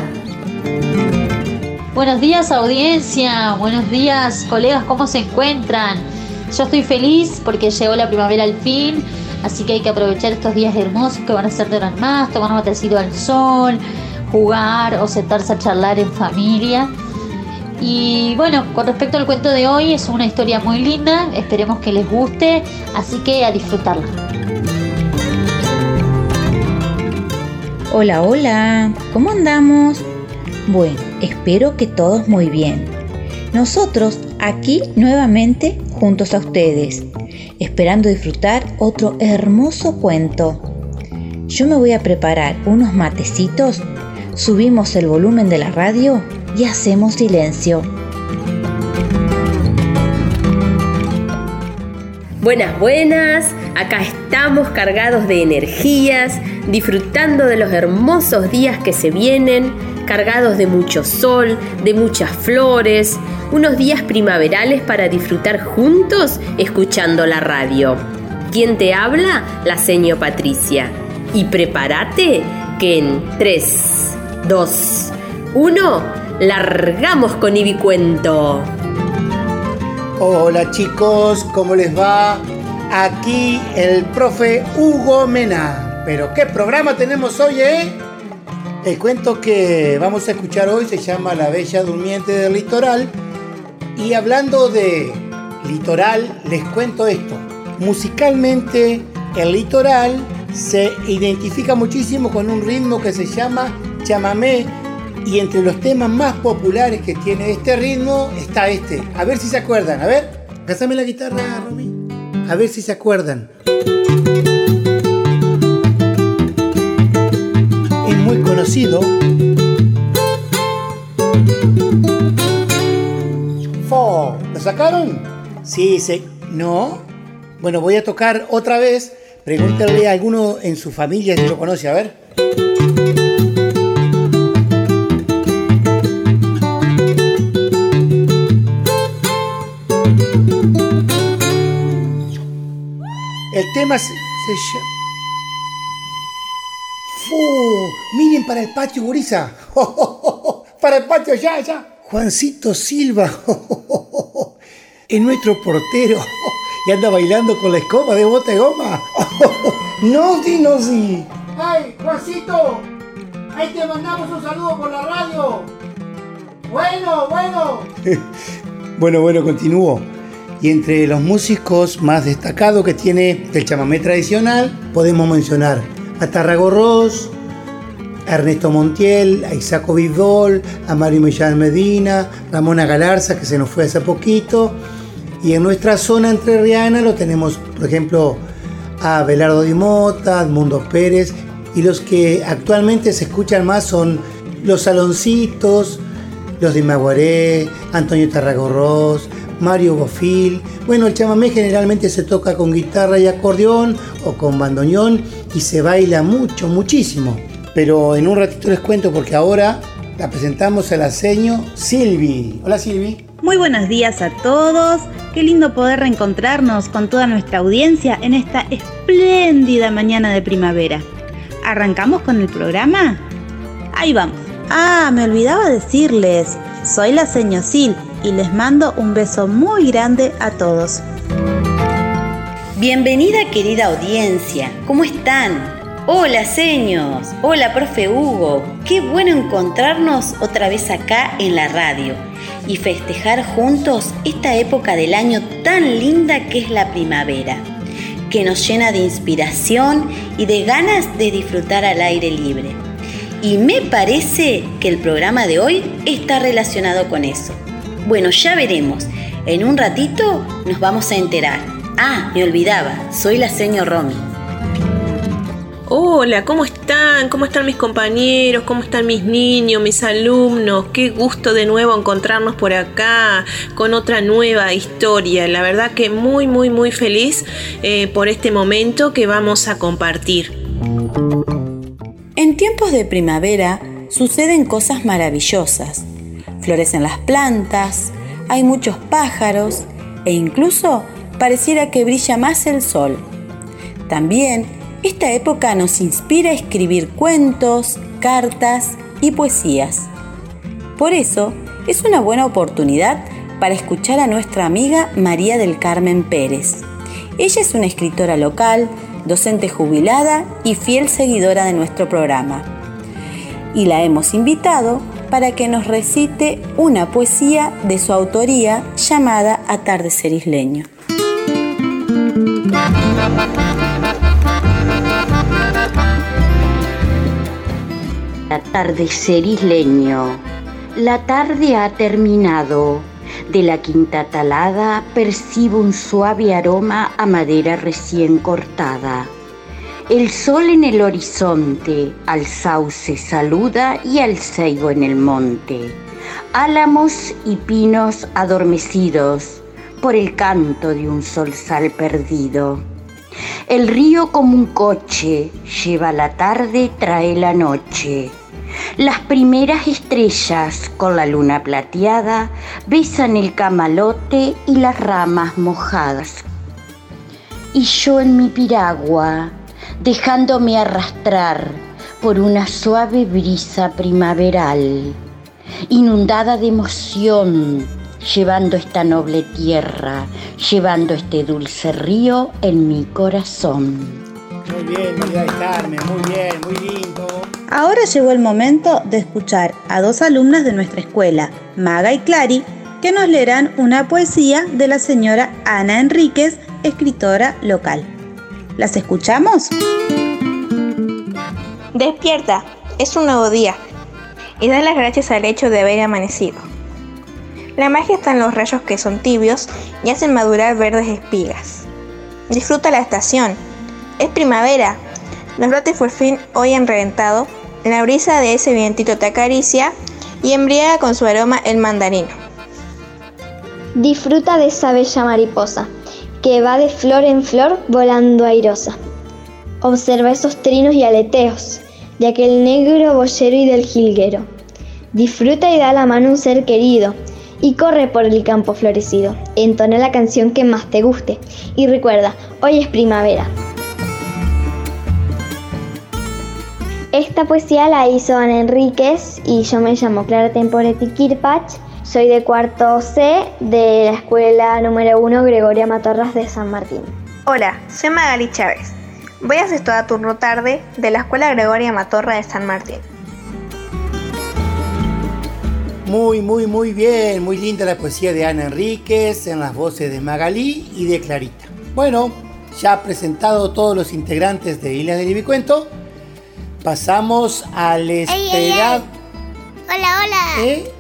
Buenos días audiencia, buenos días colegas, ¿cómo se encuentran? Yo estoy feliz porque llegó la primavera al fin, así que hay que aprovechar estos días hermosos que van a ser de horas más, tomar un matecito al sol, jugar o sentarse a charlar en familia. Y bueno, con respecto al cuento de hoy, es una historia muy linda, esperemos que les guste, así que a disfrutarla. Hola, hola, ¿cómo andamos? Bueno, espero que todos muy bien. Nosotros aquí nuevamente juntos a ustedes, esperando disfrutar otro hermoso cuento. Yo me voy a preparar unos matecitos, subimos el volumen de la radio y hacemos silencio. Buenas, buenas, acá estamos cargados de energías, disfrutando de los hermosos días que se vienen, cargados de mucho sol, de muchas flores, unos días primaverales para disfrutar juntos escuchando la radio. ¿Quién te habla? La seño Patricia. Y prepárate que en 3, 2, 1, largamos con Ibicuento. Hola chicos, ¿cómo les va? Aquí el profe Hugo Mena. Pero qué programa tenemos hoy, ¿eh? El cuento que vamos a escuchar hoy se llama La Bella Durmiente del Litoral. Y hablando de litoral, les cuento esto. Musicalmente, el litoral se identifica muchísimo con un ritmo que se llama chamamé y entre los temas más populares que tiene este ritmo está este. A ver si se acuerdan. A ver, pásame la guitarra, Romy. A ver si se acuerdan. muy conocido. Four. ¿Lo sacaron? Sí, se... No. Bueno, voy a tocar otra vez. Pregúntale a alguno en su familia si lo conoce. A ver. El tema se, se ¡Fu! Miren para el patio, gurisa. *laughs* Para el patio, ya, ya. Juancito Silva. *laughs* Es nuestro portero. *laughs* Y anda bailando con la escoba de bota de goma. No, sí, no, sí. ¡Ay, Juancito! Ahí te mandamos un saludo por la radio. Bueno, bueno. bueno, bueno, continúo. Y entre los músicos más destacados que tiene el chamamé tradicional, podemos mencionar a Tarragorros, a Ernesto Montiel, a Isaco Vidol, a Mario Millán Medina, Ramona Galarza, que se nos fue hace poquito. Y en nuestra zona entrerriana lo tenemos, por ejemplo, a Belardo Di Mota, Edmundo Pérez, y los que actualmente se escuchan más son los Saloncitos, los de Maguaré, Antonio Tarragorros, Mario Bofil. Bueno, el chamamé generalmente se toca con guitarra y acordeón o con bandoneón y se baila mucho, muchísimo. Pero en un ratito les cuento porque ahora la presentamos a la seño Silvi. Hola Silvi. Muy buenos días a todos. Qué lindo poder reencontrarnos con toda nuestra audiencia en esta espléndida mañana de primavera. ¿Arrancamos con el programa? Ahí vamos. Ah, me olvidaba decirles, soy la seño Sil y les mando un beso muy grande a todos. Bienvenida querida audiencia, ¿cómo están? Hola seños, hola profe Hugo, qué bueno encontrarnos otra vez acá en la radio y festejar juntos esta época del año tan linda que es la primavera, que nos llena de inspiración y de ganas de disfrutar al aire libre. Y me parece que el programa de hoy está relacionado con eso. Bueno, ya veremos. En un ratito nos vamos a enterar. Ah, me olvidaba, soy la señor Romy. Hola, ¿cómo están? ¿Cómo están mis compañeros? ¿Cómo están mis niños, mis alumnos? Qué gusto de nuevo encontrarnos por acá con otra nueva historia. La verdad que muy, muy, muy feliz eh, por este momento que vamos a compartir. En tiempos de primavera suceden cosas maravillosas. Florecen las plantas, hay muchos pájaros e incluso pareciera que brilla más el sol. También esta época nos inspira a escribir cuentos, cartas y poesías. Por eso es una buena oportunidad para escuchar a nuestra amiga María del Carmen Pérez. Ella es una escritora local, docente jubilada y fiel seguidora de nuestro programa. Y la hemos invitado para que nos recite una poesía de su autoría llamada Atardecer Isleño. Atardecer isleño. La tarde ha terminado. De la quinta talada percibo un suave aroma a madera recién cortada. El sol en el horizonte, al sauce saluda y al ceibo en el monte. Álamos y pinos adormecidos por el canto de un solsal perdido. El río como un coche lleva la tarde, trae la noche. Las primeras estrellas con la luna plateada besan el camalote y las ramas mojadas. Y yo en mi piragua, dejándome arrastrar por una suave brisa primaveral, inundada de emoción, llevando esta noble tierra, llevando este dulce río en mi corazón. Muy bien, María Carmen, muy bien, muy lindo. Ahora llegó el momento de escuchar a dos alumnas de nuestra escuela, Maga y Clary, que nos leerán una poesía de la señora Ana Enríquez, escritora local. ¿Las escuchamos? Despierta, es un nuevo día y da las gracias al hecho de haber amanecido. La magia está en los rayos que son tibios y hacen madurar verdes espigas. Disfruta la estación. Es primavera. Los brotes por fin hoy han reventado. La brisa de ese vientito te acaricia y embriaga con su aroma el mandarino. Disfruta de esa bella mariposa que va de flor en flor volando airosa. Observa esos trinos y aleteos de aquel negro boyero y del jilguero. Disfruta y da la mano a un ser querido y corre por el campo florecido. Entona la canción que más te guste y recuerda, hoy es primavera. Esta poesía la hizo Ana Enríquez y yo me llamo Clara Temporetti Kirpach soy de cuarto C de la escuela número 1 Gregoria Matorras de San Martín. Hola, soy Magali Chávez. Voy a hacer toda turno tarde de la escuela Gregoria Matorra de San Martín. Muy, muy, muy bien. Muy linda la poesía de Ana Enríquez en las voces de Magalí y de Clarita. Bueno, ya presentado todos los integrantes de Islas del Ibicuento, pasamos al esperado. Hola, hola. ¿Eh?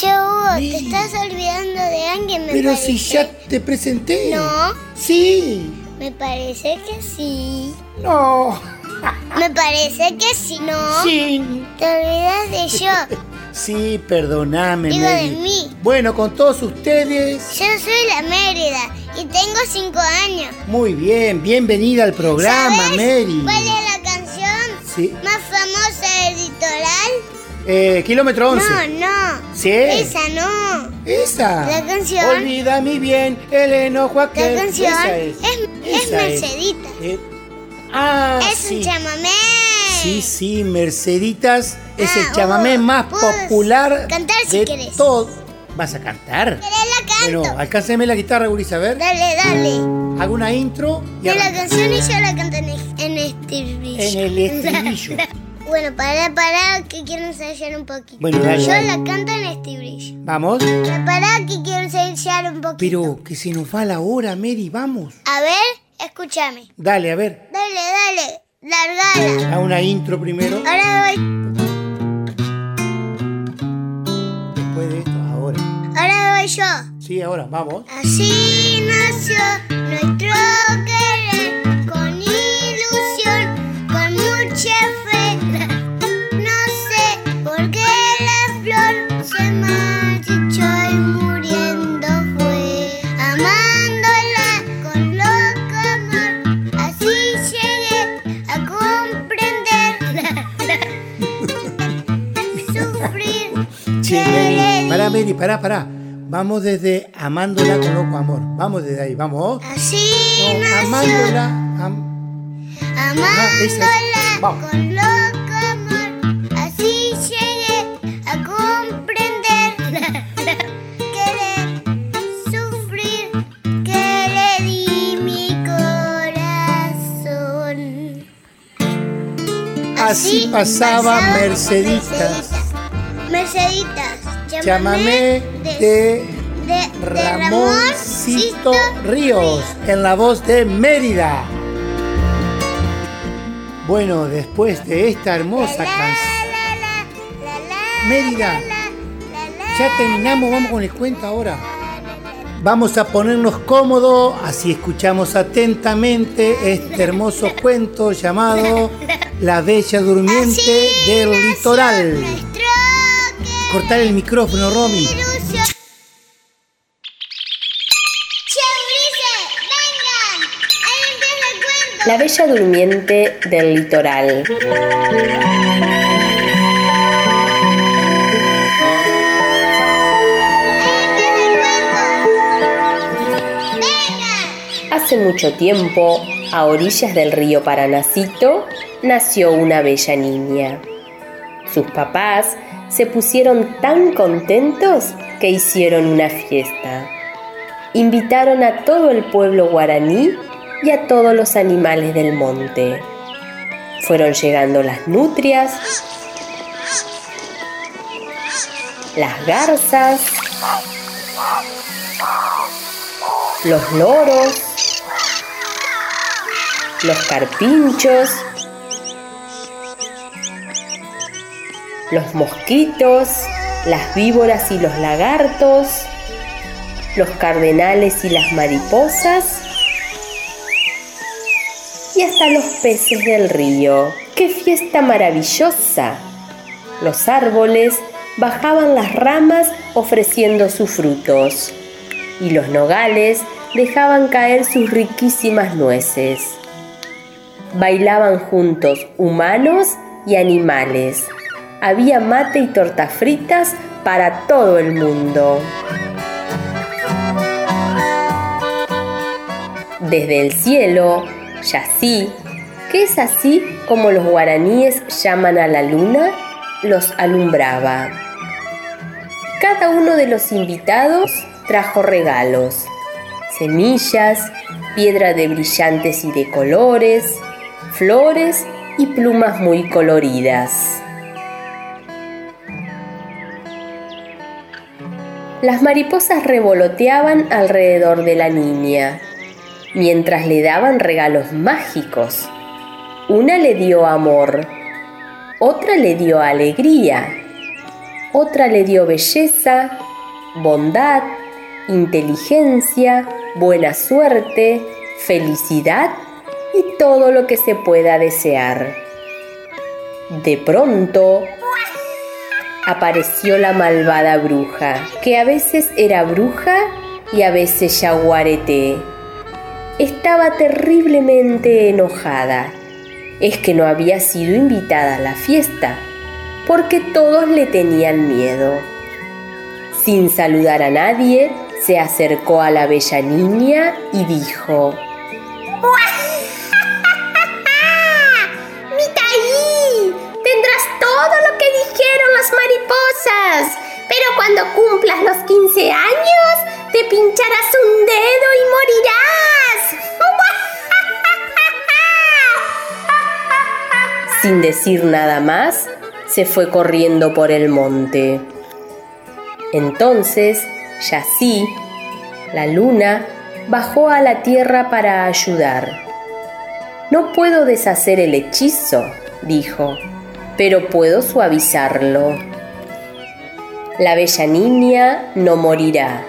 Hugo, te estás olvidando de alguien, me Pero parece. si ya te presenté. No. Sí. Me parece que sí. No. Me parece que sí, ¿no? Sí. Te olvidas de yo. *laughs* Sí, perdoname, Digo de mí. Bueno, con todos ustedes, Yo soy la Mérida y tengo cinco años. muy bien, bienvenida al programa, ¿Sabes Mary. ¿Cuál es la canción Sí. más famosa del litoral? Eh, kilómetro 11. No, no. ¿Sí? Esa no. Esa. La canción. Olvida mi bien, el enojo aquel. La canción Esa es. es, Esa es. Mercedita. Eh, ah, es sí. un chamamé. Sí, sí, Merceditas es el Ah, chamamé vos, más popular cantar si de querés. todo. ¿Vas a cantar? Querés la canto. Bueno, alcánceme la guitarra, Gurisa, a ver. Dale, dale. Hago una intro y De la canción y yo la canto en, en estribillo. En el estribillo. *laughs* bueno, para, para, que quiero ensayar un poquito. Bueno, dale, Yo dale. la canto en estribillo. Vamos. Para, que quiero ensayar un poquito. Pero que se nos va la hora, Mary, vamos. A ver, escúchame. Dale, a ver. Dale, dale. Largala. A una intro primero. Ahora voy, Después de esto, ahora. ahora voy yo. Sí, ahora, vamos. Así nació nuestro Mary. Pará, Mary, pará, pará. Vamos desde amándola con loco amor. Vamos desde ahí, vamos. Así No, nació. amándola. am- esa es. Amándola Vamos. con loco amor, así llegué a comprender, *laughs* querer, sufrir, que le di mi corazón. Así pasaba Merceditas. Merceditas, Llámame de de, de Ramoncito Ríos en la voz de Mérida. Bueno, después de esta hermosa canción. Mérida, ya terminamos, vamos con el cuento ahora. Vamos a ponernos cómodos, así escuchamos atentamente este hermoso cuento llamado *laughs* La Bella Durmiente del Litoral. Cortar el micrófono, Romy. La Bella Durmiente del Litoral. Hace mucho tiempo, a orillas del río Paranacito, nació una bella niña. Sus papás se pusieron tan contentos que hicieron una fiesta. Invitaron a todo el pueblo guaraní y a todos los animales del monte. Fueron llegando las nutrias, las garzas, los loros, los carpinchos, los mosquitos, las víboras y los lagartos, los cardenales y las mariposas y hasta los peces del río. ¡Qué fiesta maravillosa! Los árboles bajaban las ramas ofreciendo sus frutos y los nogales dejaban caer sus riquísimas nueces. Bailaban juntos humanos y animales. Había mate y tortas fritas para todo el mundo. Desde el cielo, Yací, que es así como los guaraníes llaman a la luna, los alumbraba. Cada uno de los invitados trajo regalos, semillas, piedra de brillantes y de colores, flores y plumas muy coloridas. Las mariposas revoloteaban alrededor de la niña, mientras le daban regalos mágicos. Una le dio amor, otra le dio alegría, otra le dio belleza, bondad, inteligencia, buena suerte, felicidad y todo lo que se pueda desear. De pronto, apareció la malvada bruja, que a veces era bruja y a veces yaguarete. Estaba terriblemente enojada. Es que no había sido invitada a la fiesta, porque todos le tenían miedo. Sin saludar a nadie, se acercó a la bella niña y dijo, ¡Mitaí! Mariposas, pero cuando cumplas los 15 años, te pincharás un dedo y morirás. *laughs* Sin decir nada más, se fue corriendo por el monte. Entonces, Yací, la luna, bajó a la tierra para ayudar. No puedo deshacer el hechizo, dijo, pero puedo suavizarlo. La bella niña no morirá,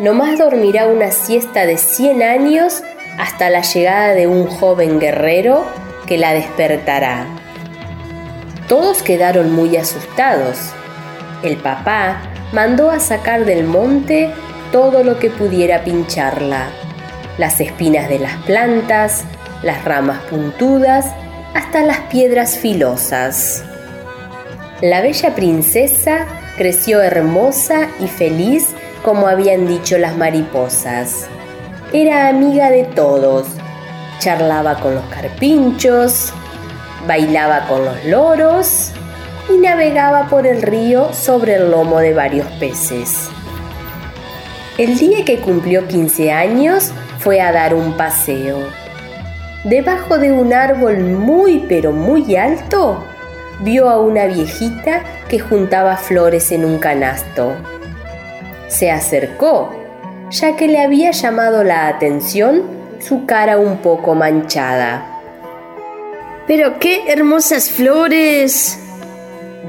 nomás dormirá una siesta de 100 años hasta la llegada de un joven guerrero que la despertará. Todos quedaron muy asustados. El papá mandó a sacar del monte todo lo que pudiera pincharla, las espinas de las plantas, las ramas puntudas, hasta las piedras filosas. La bella princesa creció hermosa y feliz como habían dicho las mariposas. Era amiga de todos, charlaba con los carpinchos, bailaba con los loros y navegaba por el río sobre el lomo de varios peces. El día que cumplió 15 años fue a dar un paseo. Debajo de un árbol muy pero muy alto, vio a una viejita que juntaba flores en un canasto. Se acercó, ya que le había llamado la atención su cara un poco manchada. Pero qué hermosas flores,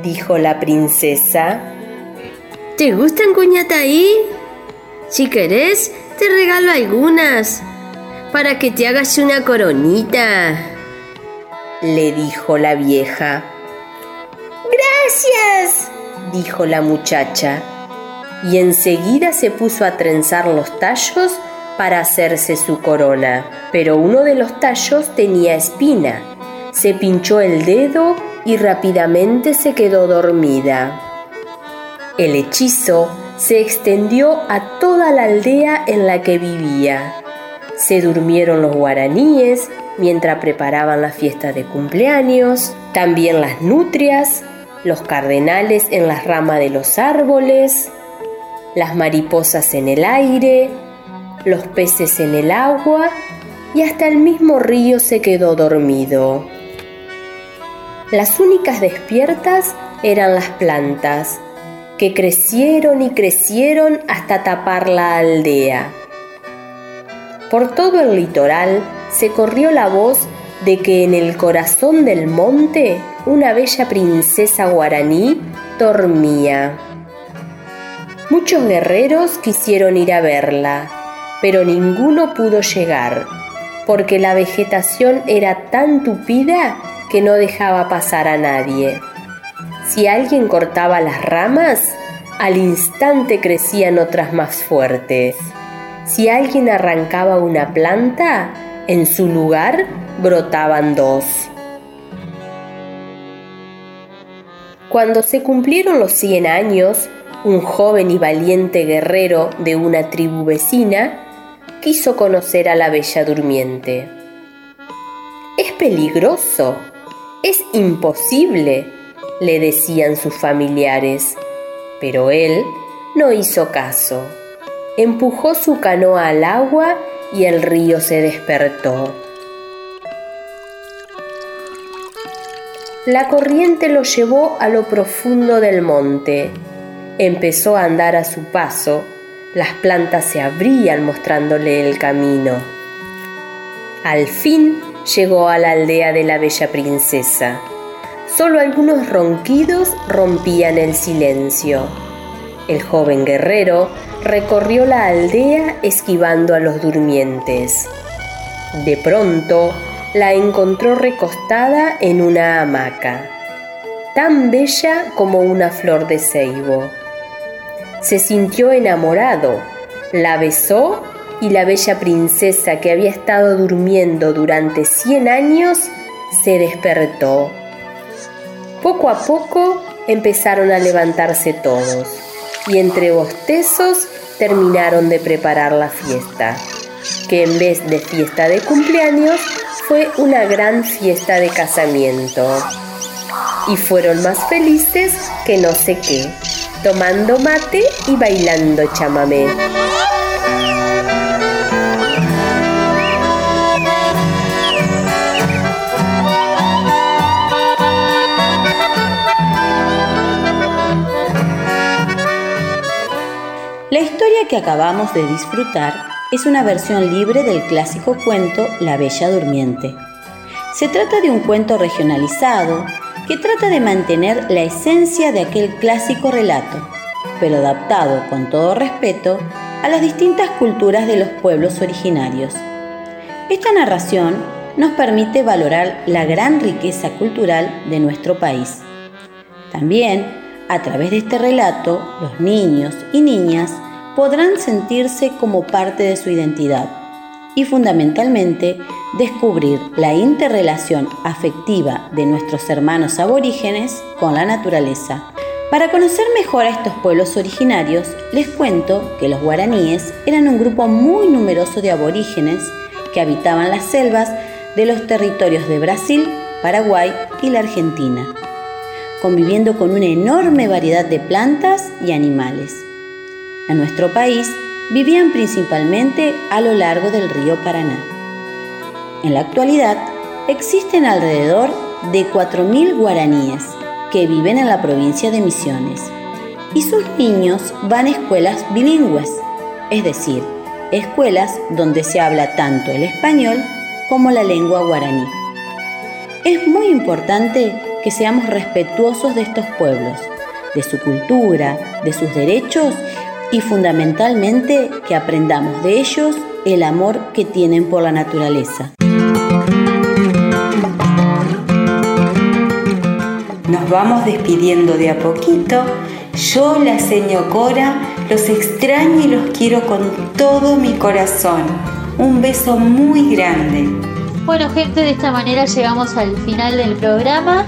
dijo la princesa. ¿Te gustan, ahí? Si querés, te regalo algunas para que te hagas una coronita, le dijo la vieja. Gracias, dijo la muchacha, y enseguida se puso a trenzar los tallos para hacerse su corona, pero uno de los tallos tenía espina. Se pinchó el dedo y rápidamente se quedó dormida. El hechizo se extendió a toda la aldea en la que vivía. Se durmieron los guaraníes mientras preparaban la fiesta de cumpleaños, también las nutrias, los cardenales en las ramas de los árboles, las mariposas en el aire, los peces en el agua y hasta el mismo río se quedó dormido. Las únicas despiertas eran las plantas, que crecieron y crecieron hasta tapar la aldea. Por todo el litoral se corrió la voz de que en el corazón del monte una bella princesa guaraní dormía. Muchos guerreros quisieron ir a verla, pero ninguno pudo llegar, porque la vegetación era tan tupida que no dejaba pasar a nadie. Si alguien cortaba las ramas, al instante crecían otras más fuertes. Si alguien arrancaba una planta, en su lugar brotaban dos. Cuando se cumplieron los 100 años, un joven y valiente guerrero de una tribu vecina quiso conocer a la bella durmiente. Es peligroso, Es imposible, le decían sus familiares, pero él no hizo caso. Empujó su canoa al agua y el río se despertó. La corriente lo llevó a lo profundo del monte. Empezó a andar a su paso. Las plantas se abrían mostrándole el camino. Al fin llegó a la aldea de la bella princesa. Solo algunos ronquidos rompían el silencio. El joven guerrero recorrió la aldea esquivando a los durmientes. De pronto, la encontró recostada en una hamaca, tan bella como una flor de ceibo. Se sintió enamorado, la besó y la bella princesa que había estado durmiendo durante cien años se despertó. Poco a poco empezaron a levantarse todos y entre bostezos terminaron de preparar la fiesta, que en vez de fiesta de cumpleaños fue una gran fiesta de casamiento. Y fueron más felices que no sé qué, tomando mate y bailando chamamé. La historia que acabamos de disfrutar es una versión libre del clásico cuento La Bella Durmiente. Se trata de un cuento regionalizado que trata de mantener la esencia de aquel clásico relato, pero adaptado con todo respeto a las distintas culturas de los pueblos originarios. Esta narración nos permite valorar la gran riqueza cultural de nuestro país. También, a través de este relato, los niños y niñas podrán sentirse como parte de su identidad y fundamentalmente descubrir la interrelación afectiva de nuestros hermanos aborígenes con la naturaleza. Para conocer mejor a estos pueblos originarios, les cuento que los guaraníes eran un grupo muy numeroso de aborígenes que habitaban las selvas de los territorios de Brasil, Paraguay y la Argentina, conviviendo con una enorme variedad de plantas y animales. En nuestro país vivían principalmente a lo largo del río Paraná. En la actualidad existen alrededor de 4.000 guaraníes que viven en la provincia de Misiones y sus niños van a escuelas bilingües, es decir, escuelas donde se habla tanto el español como la lengua guaraní. Es muy importante que seamos respetuosos de estos pueblos, de su cultura, de sus derechos y fundamentalmente que aprendamos de ellos el amor que tienen por la naturaleza. Nos vamos despidiendo de a poquito. Yo, la señor Cora, los extraño y los quiero con todo mi corazón. Un beso muy grande. Bueno gente, de esta manera llegamos al final del programa.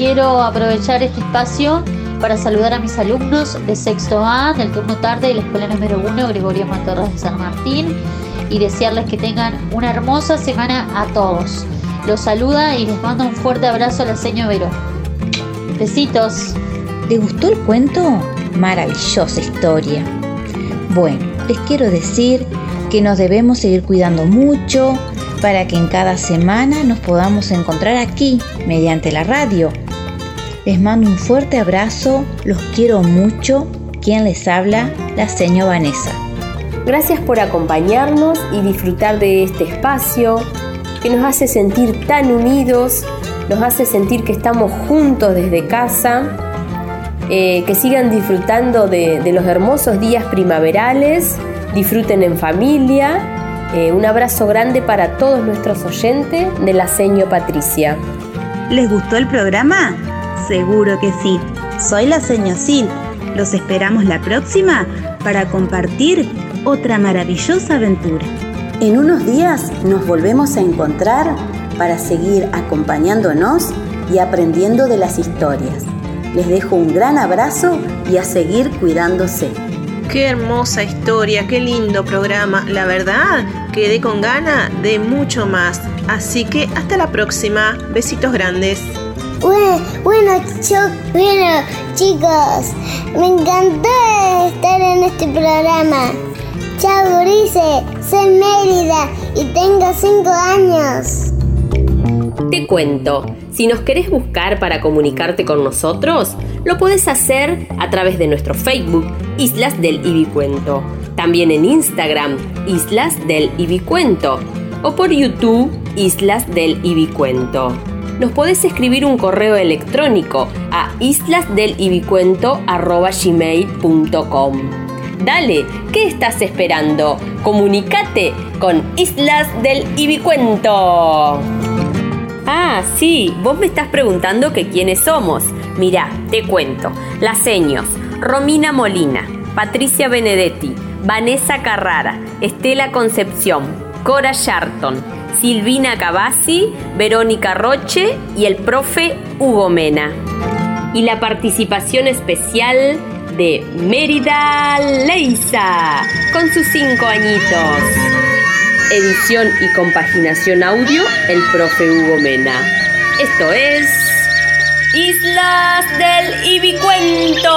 Quiero aprovechar este espacio para saludar a mis alumnos de sexto A del turno tarde de la escuela número 1 Gregorio Matorras de San Martín y desearles que tengan una hermosa semana a todos. Los saluda y les mando un fuerte abrazo a la señora Vero. Besitos. ¿Te gustó el cuento? Maravillosa historia. Bueno, les quiero decir que nos debemos seguir cuidando mucho para que en cada semana nos podamos encontrar aquí mediante la radio les mando un fuerte abrazo, los quiero mucho. Quien les habla, la señora Vanessa. Gracias por acompañarnos y disfrutar de este espacio que nos hace sentir tan unidos, nos hace sentir que estamos juntos desde casa, eh, que sigan disfrutando de, los hermosos días primaverales, disfruten en familia. Eh, un abrazo grande para todos nuestros oyentes de la Seño Patricia. ¿Les gustó el programa? Seguro que sí. Soy la señor Sil. Los esperamos la próxima para compartir otra maravillosa aventura. En unos días nos volvemos a encontrar para seguir acompañándonos y aprendiendo de las historias. Les dejo un gran abrazo y a seguir cuidándose. Qué hermosa historia, qué lindo programa. La verdad, quedé con gana de mucho más. Así que hasta la próxima. Besitos grandes. Bueno, chicos, me encantó estar en este programa. Chao, Gurice, soy Mérida y tengo 5 años. Te cuento, si nos querés buscar para comunicarte con nosotros, lo puedes hacer a través de nuestro Facebook, Islas del Ibicuento. También en Instagram, Islas del Ibicuento. O por YouTube, Islas del Ibicuento. Nos podés escribir un correo electrónico a islasdelibicuento.gmail.com Dale, ¿qué estás esperando? Comunicate con Islas del Ibicuento. Ah, sí, vos me estás preguntando que quiénes somos. Mirá, te cuento. Las seños, Romina Molina, Patricia Benedetti, Vanessa Carrara, Estela Concepción, Cora Sharton, Silvina Cavazzi, Verónica Roche y el profe Hugo Mena. Y la participación especial de Mérida Leisa, con sus cinco añitos. Edición y compaginación audio, el profe Hugo Mena. Esto es. Islas del Ibicuento.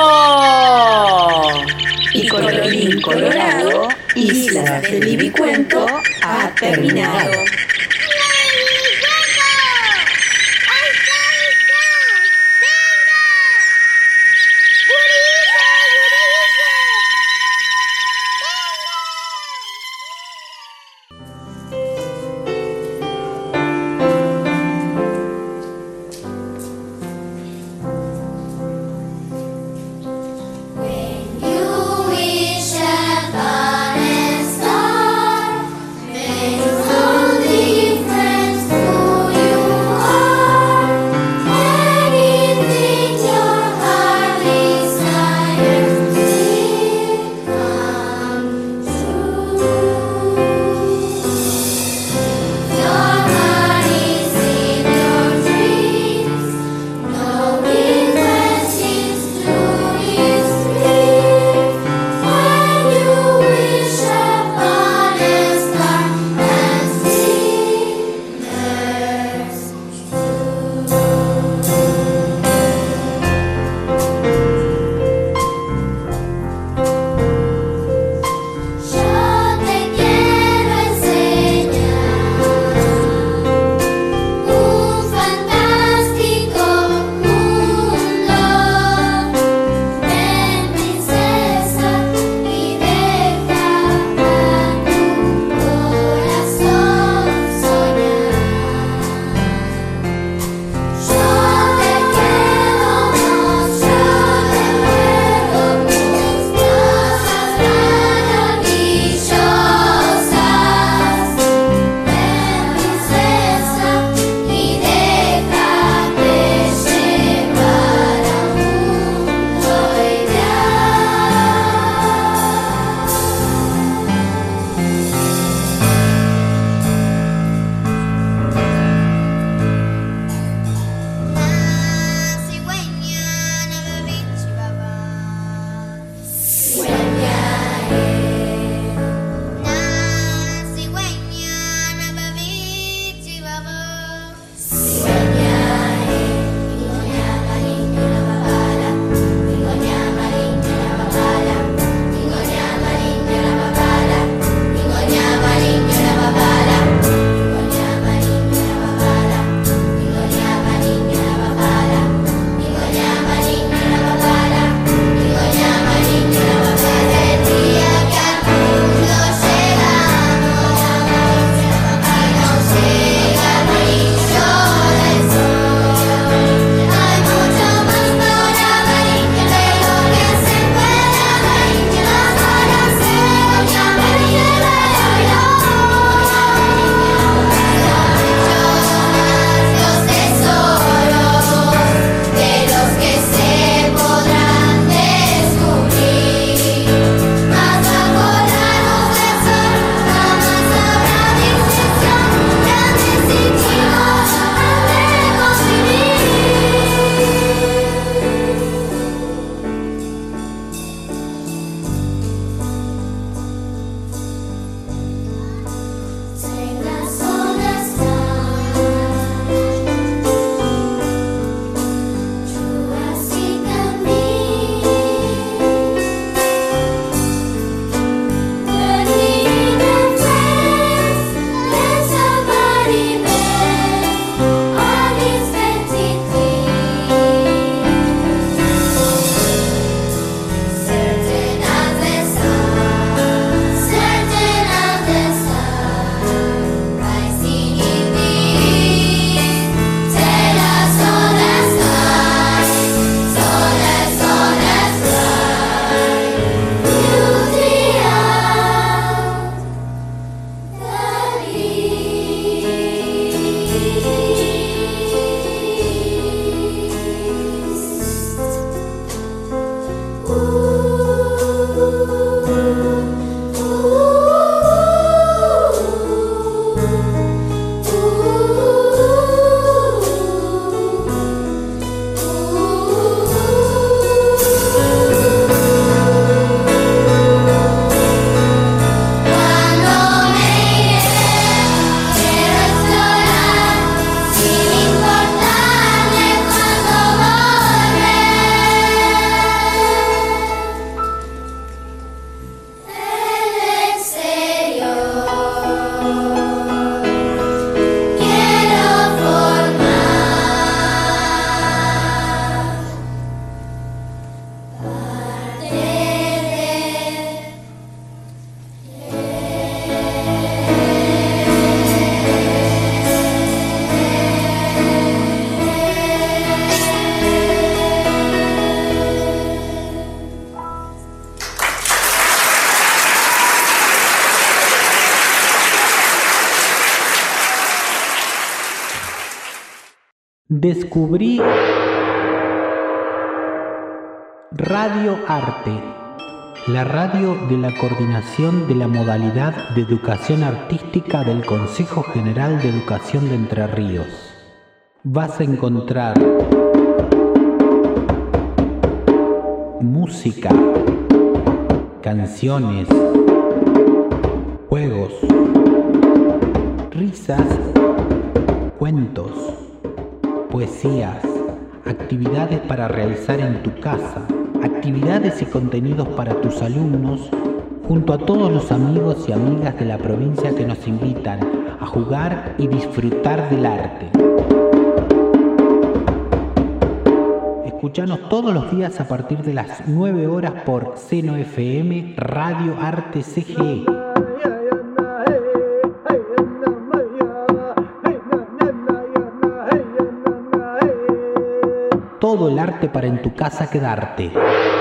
Y colorín colorado, Islas del Ibicuento ha terminado. Radio Arte, la radio de la coordinación de la modalidad de educación artística del Consejo General de Educación de Entre Ríos. Vas a encontrar música, canciones, juegos, risas, cuentos poesías, actividades para realizar en tu casa, actividades y contenidos para tus alumnos, junto a todos los amigos y amigas de la provincia que nos invitan a jugar y disfrutar del arte. Escuchanos todos los días a partir de las 9 horas por Seno FM Radio Arte CGE. Casa quedarte.